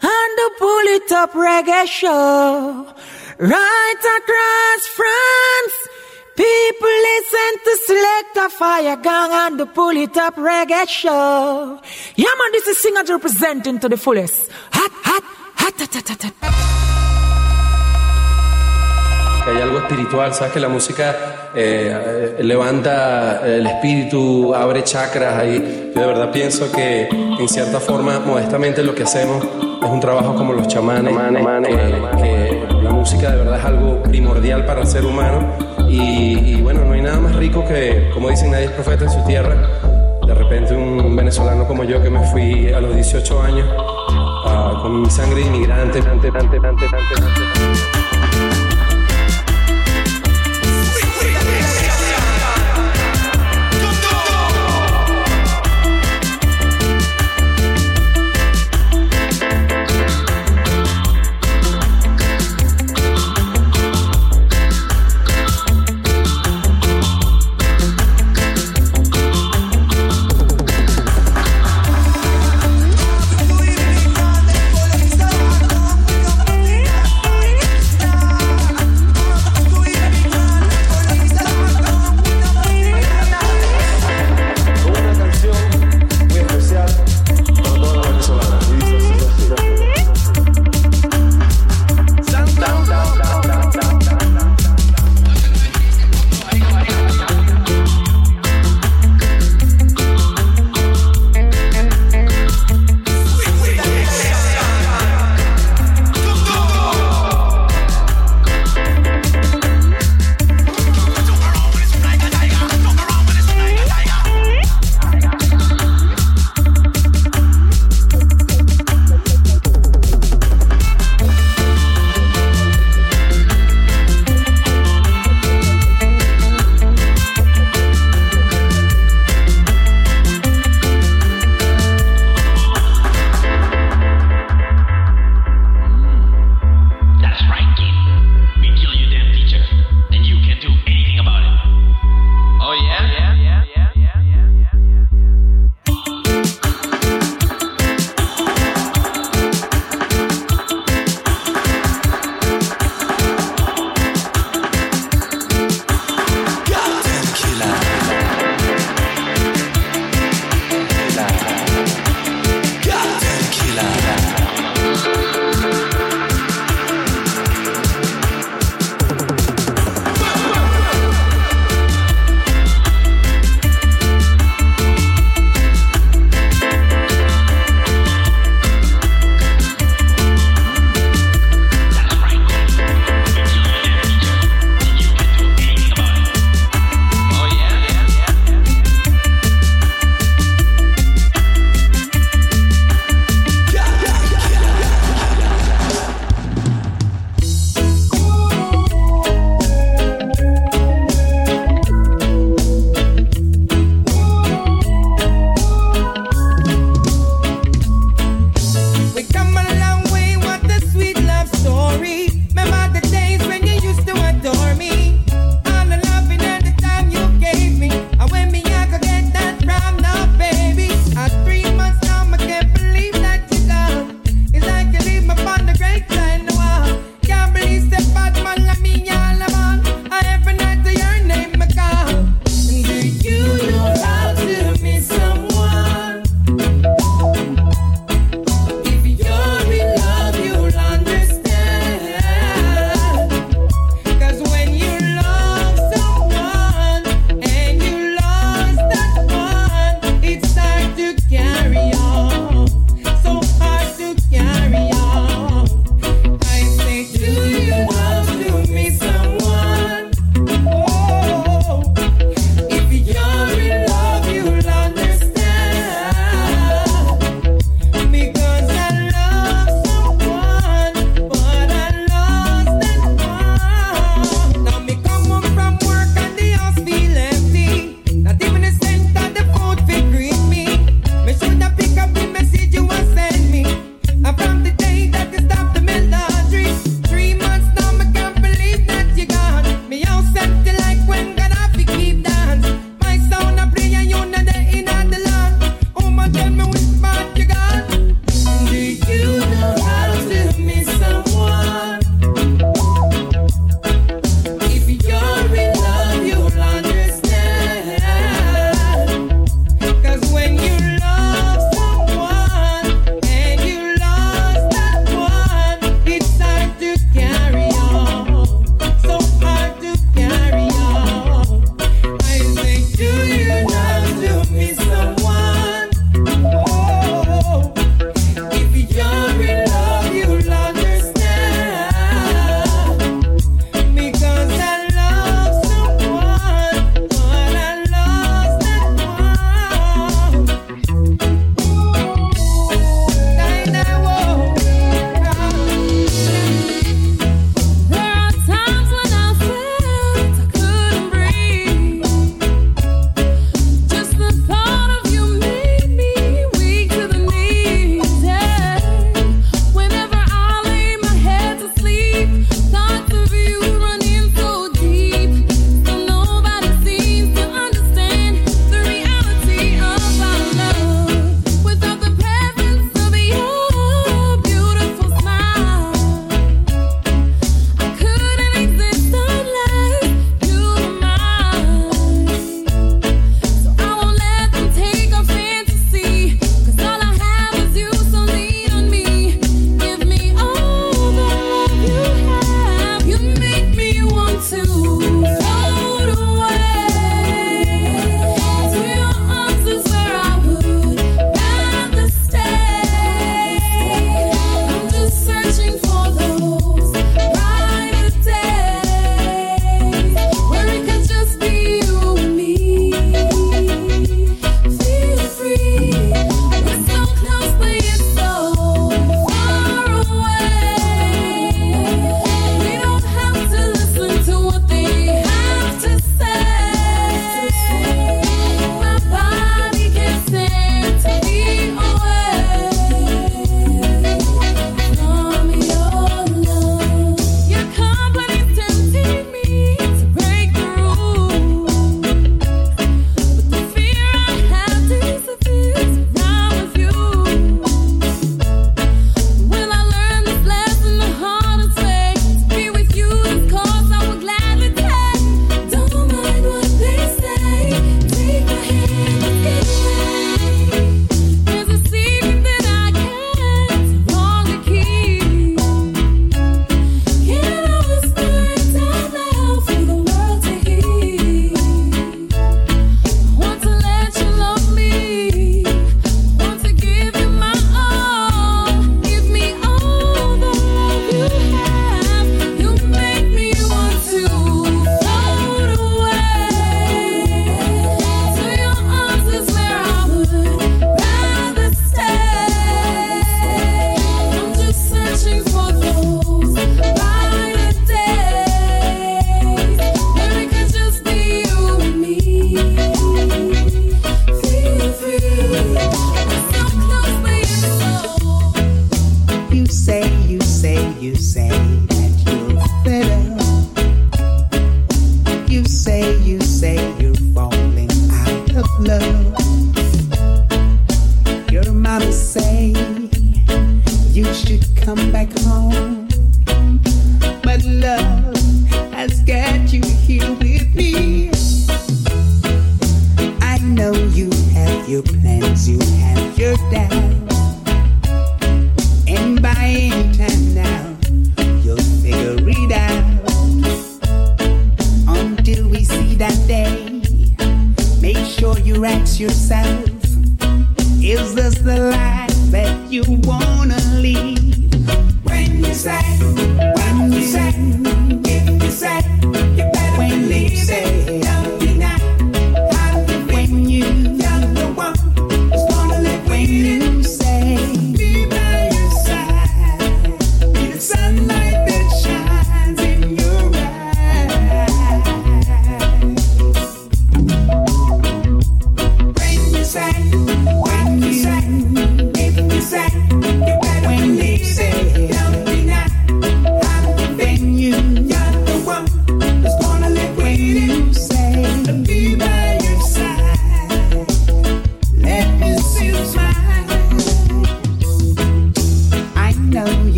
and the pull it up reggae show. Right across France, people listen to select a fire gang and the pull it up reggae show. Yeah man, this is singers representing to the fullest. Hot, hot, hot, hot, hot, hot, hot. Que hay algo espiritual, sabes que la música eh, levanta el espíritu, abre chakras ahí. Yo de verdad pienso que en cierta forma, modestamente lo que hacemos es un trabajo como los chamanes, eh, que la música de verdad es algo primordial para el ser humano y, y bueno, no hay nada más rico que, como dicen, nadie es profeta en su tierra. De repente un venezolano como yo que me fui a los 18 años ah, con mi sangre inmigrante, ante, ante, ante,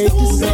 So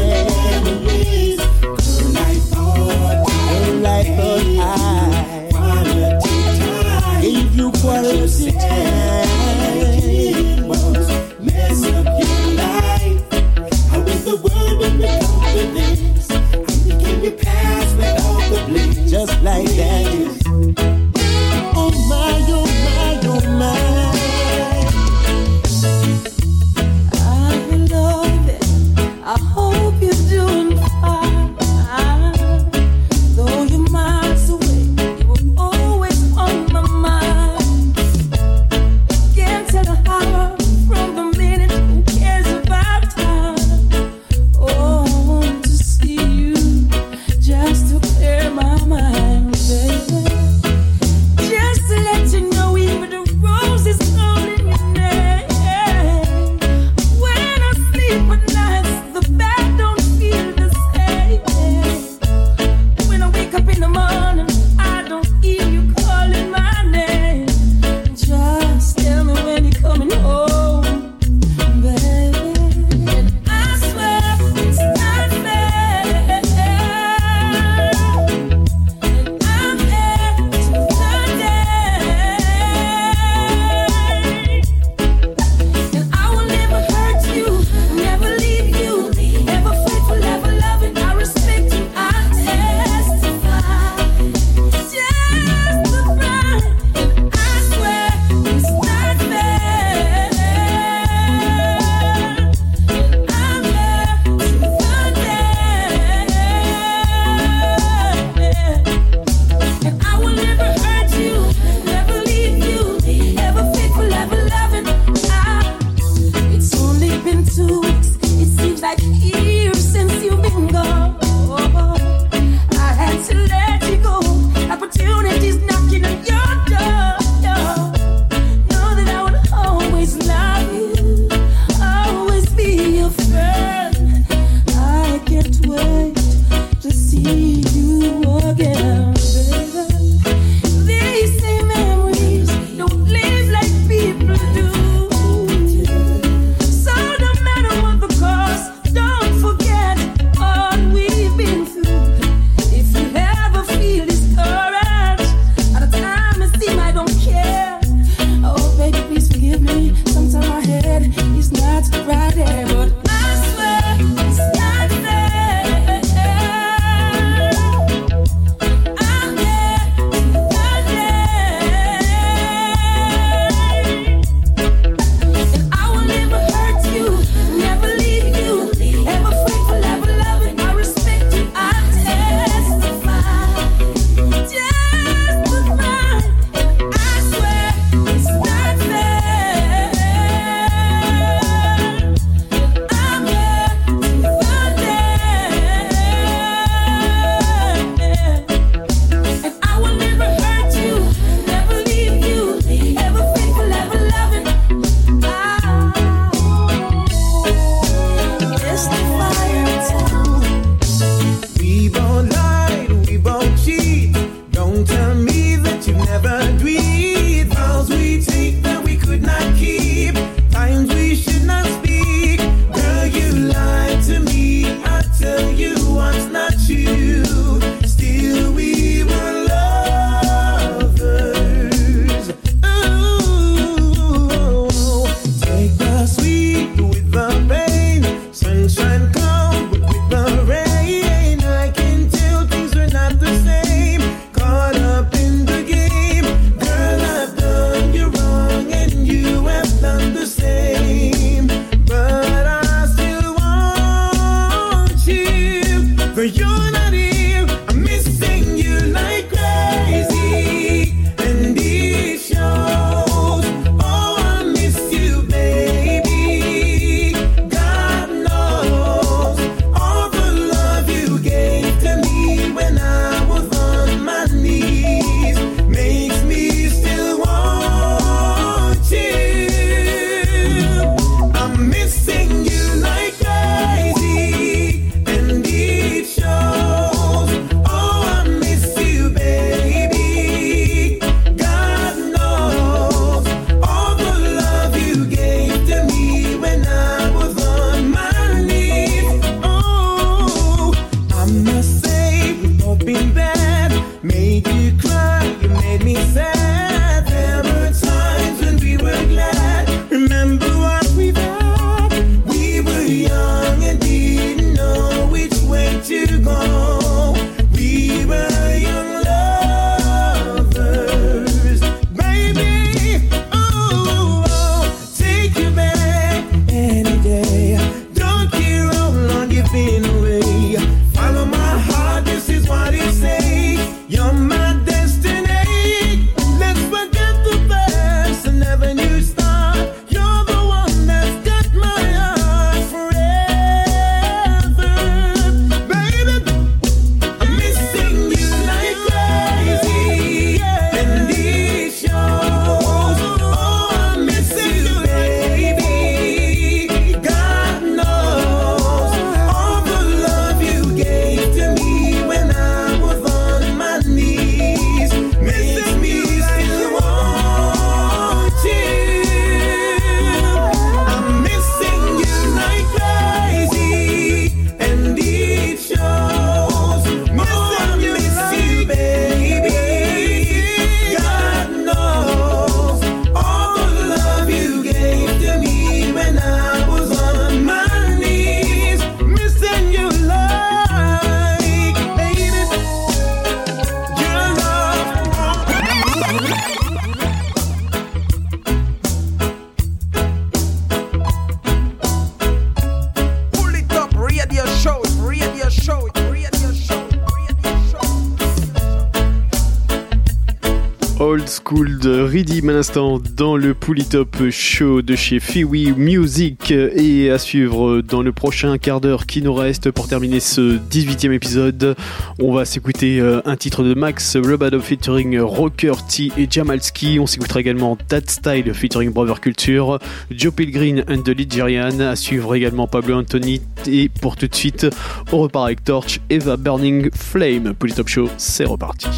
Redeem à l'instant dans le Polytop Show de chez Fiwi Music et à suivre dans le prochain quart d'heure qui nous reste pour terminer ce 18e épisode. On va s'écouter euh, un titre de Max Robado featuring Rocker T et Jamalski. On s'écoutera également That Style featuring Brother Culture, Joe Pilgrim and the Ligerian. À suivre également Pablo Anthony et pour tout de suite, on repart avec Torch, Eva Burning Flame. Polytop Show, c'est reparti.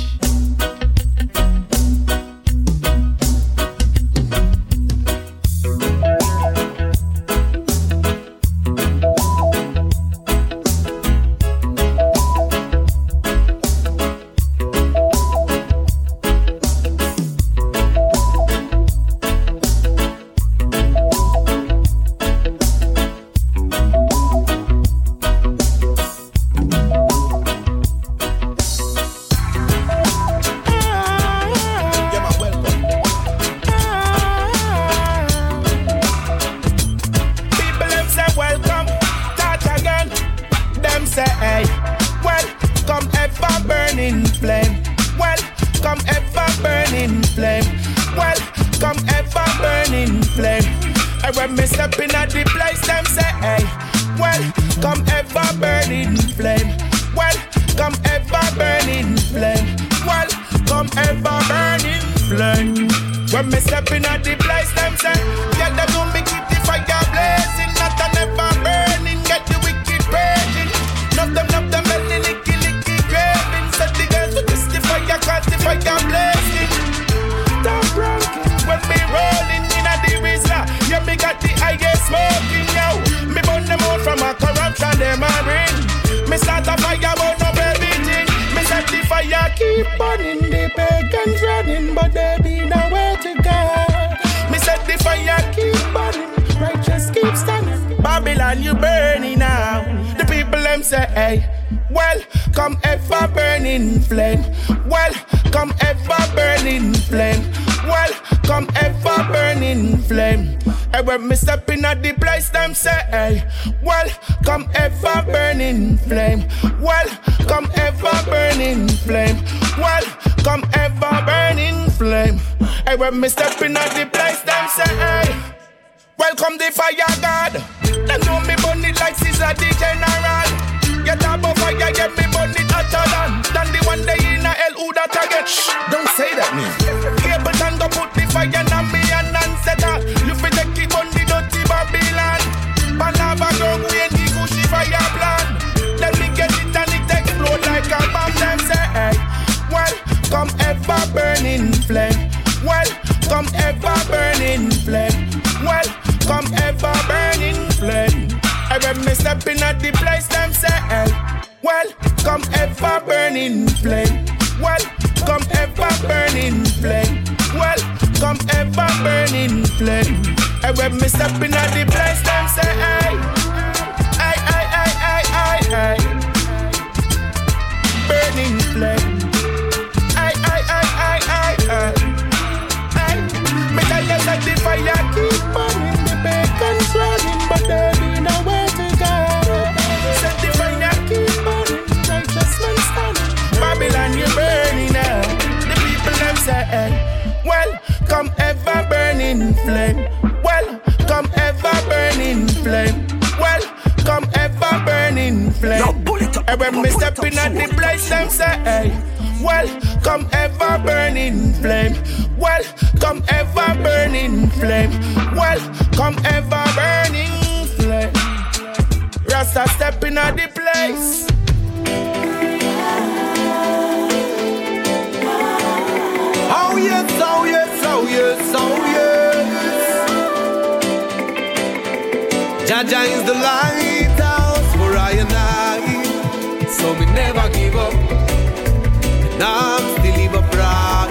Jaja is the lighthouse for I and I. So we never give up. And I'm still even bright.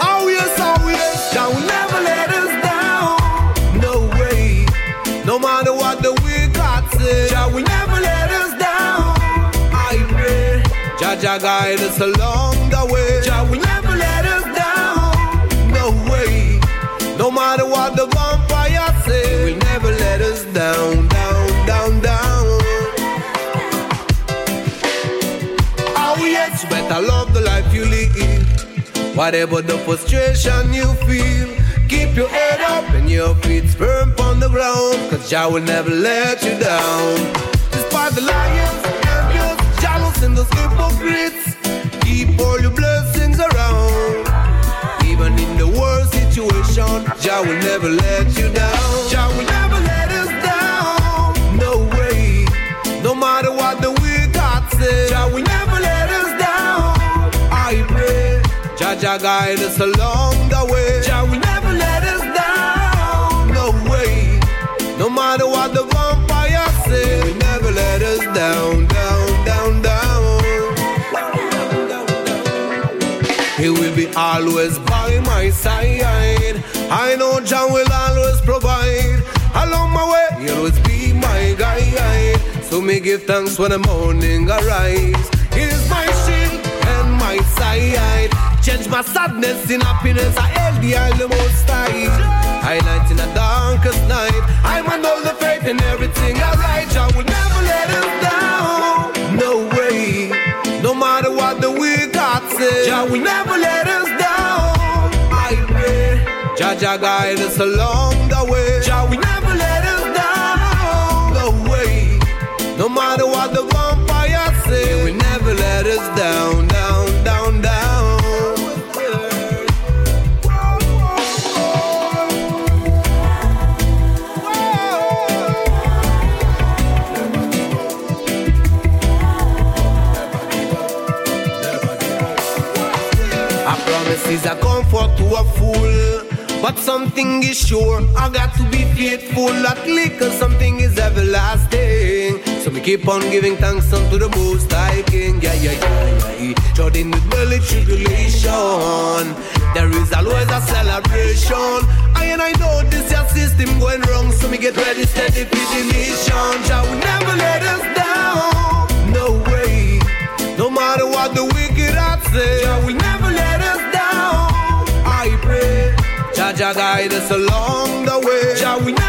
Oh yes, oh yes, Jah will never let us down. No way, no matter what the wicked say, Jah will never let us down. I pray, Jaja guide us along. Whatever the frustration you feel, keep your head up and your feet firm on the ground. Cause Jah will never let you down. Despite the lions, envious, jealous, and those hypocrites, keep all your blessings around. Even in the worst situation, Jah will never let you down. Jah Jah guide us along the way. Jah will never let us down. No way. No matter what the vampire say, he will never let us down, down, down, down. He will be always by my side. I know John will always provide. Along my way, he'll always be my guide. So me give thanks when the morning arise. He is my shield and my side. Change my sadness in happiness. I held the the most high. Highlight in the darkest night. I'm on all the faith in everything I write. Jah will never let us down. No way. No matter what the wicked say, Jah will never let us down. I pray, Jah Jah guide us along the way. Jah will never let us down. No way. No matter what the vampire say, he will never let us down, down, down, down. Is a comfort to a fool. But something is sure, I got to be faithful. At cause something is everlasting. So we keep on giving thanks unto the most high king. Yeah, yeah, yeah, yeah. Jordan with belly tribulation. There is always a celebration. I and I know this your system going wrong. So me get ready, steady for the mission. Jah will never let us down. No way. No matter what the wicked heart say, Jah will never Jah guide us along the way. Jah will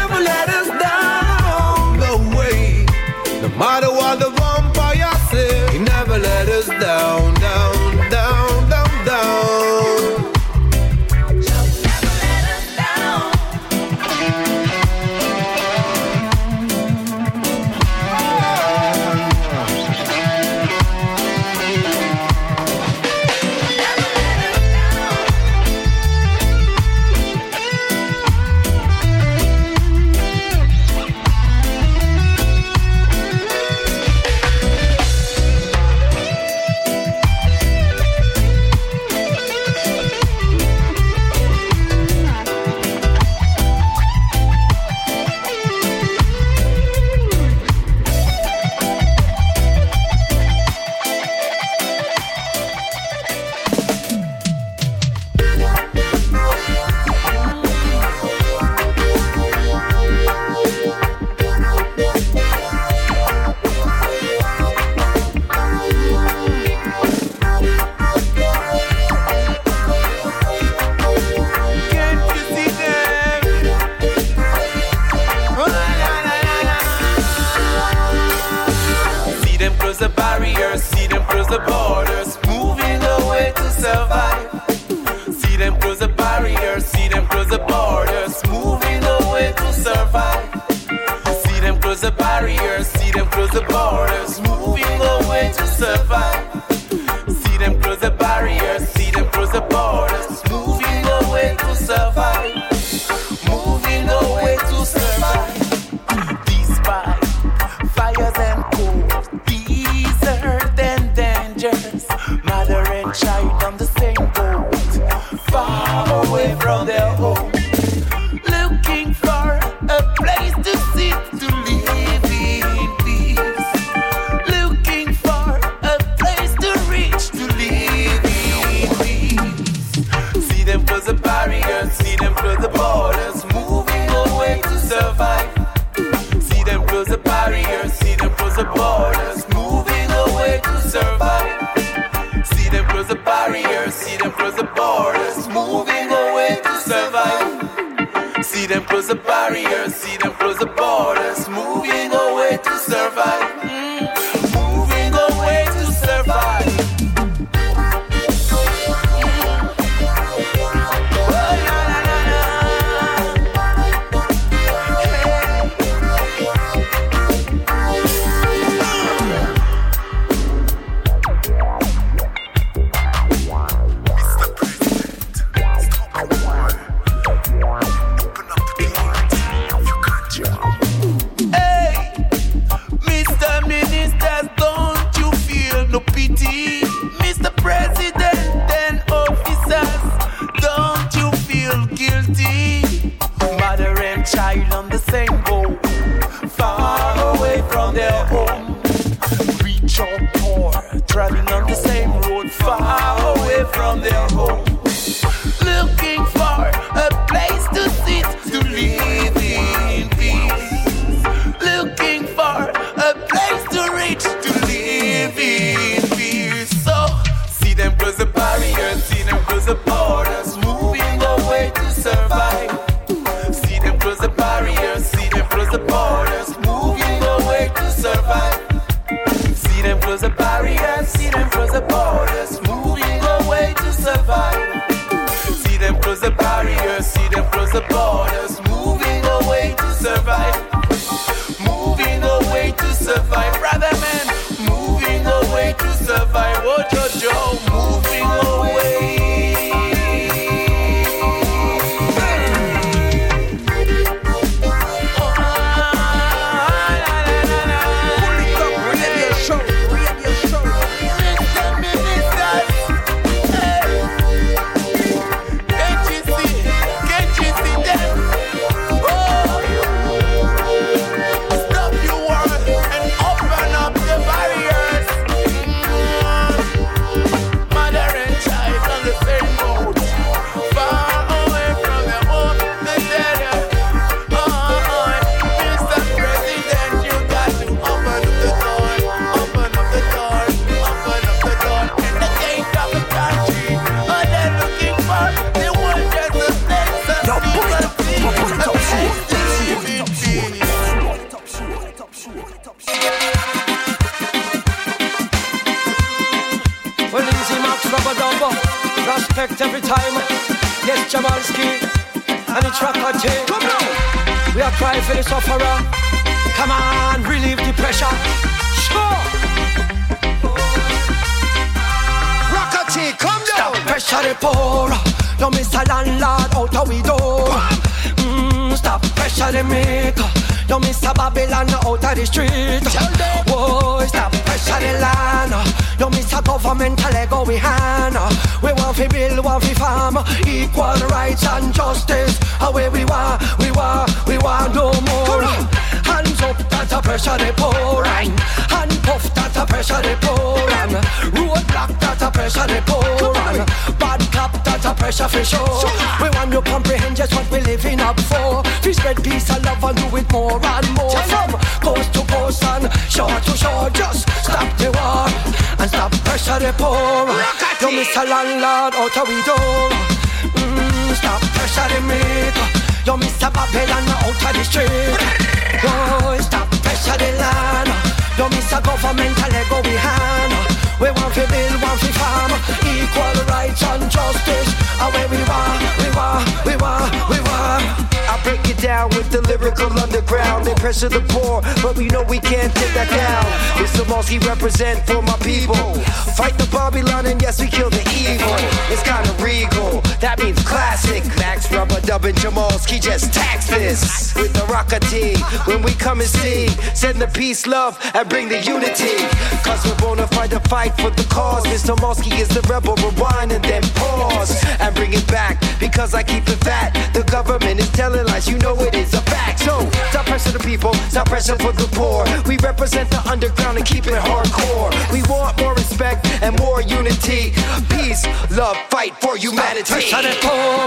They pressure the poor, but we know we can't take that down. It's Mr. Mosky represent for my people. Fight the Babylon and yes, we kill the evil. It's kinda regal, that means classic. Max Rubber dubbing Jamalski just tax this with the rocker T. When we come and see, send the peace, love, and bring the unity. Cause we're bona fide to fight the fight for the cause. Mr. Mosky is the rebel, rewind and then pause and bring it back. Because I keep it fat. The government is telling lies, you know it is a fact. So stop pressure the people, stop pressure for the poor. We represent the underground and keep it hardcore. We want more respect and more unity. Peace, love, fight for humanity. Pressure the poor.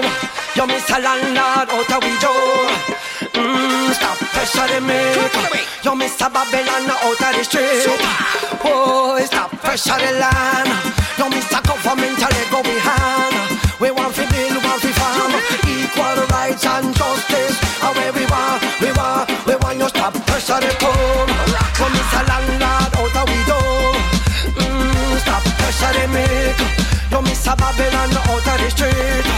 You miss a landlord out of we door. Mm, stop pressure the maker. You miss a Babylon of the street. Oh, stop pressure the land. You miss a governmental ego we hand. We want to build, want to farm. Equal rights and justice. We we pressure the poor. You miss a landlord out we door. Mm, stop pressure the maker. You miss a Babylon out of the street.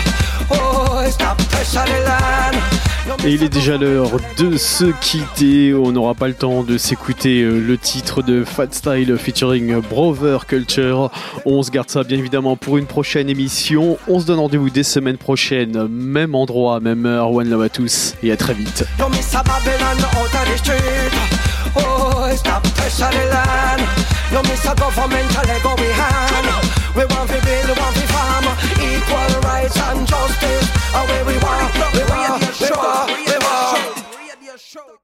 Et il est déjà l'heure de se quitter. On n'aura pas le temps de s'écouter euh, le titre de Fat Style featuring Brother Culture. On se garde ça bien évidemment pour une prochaine émission. On se donne rendez-vous des semaines prochaines, même endroit, même heure. One love à tous et à très vite. We want to build, we want to farm. Equal rights and justice. Away we want, we want, we want, we want.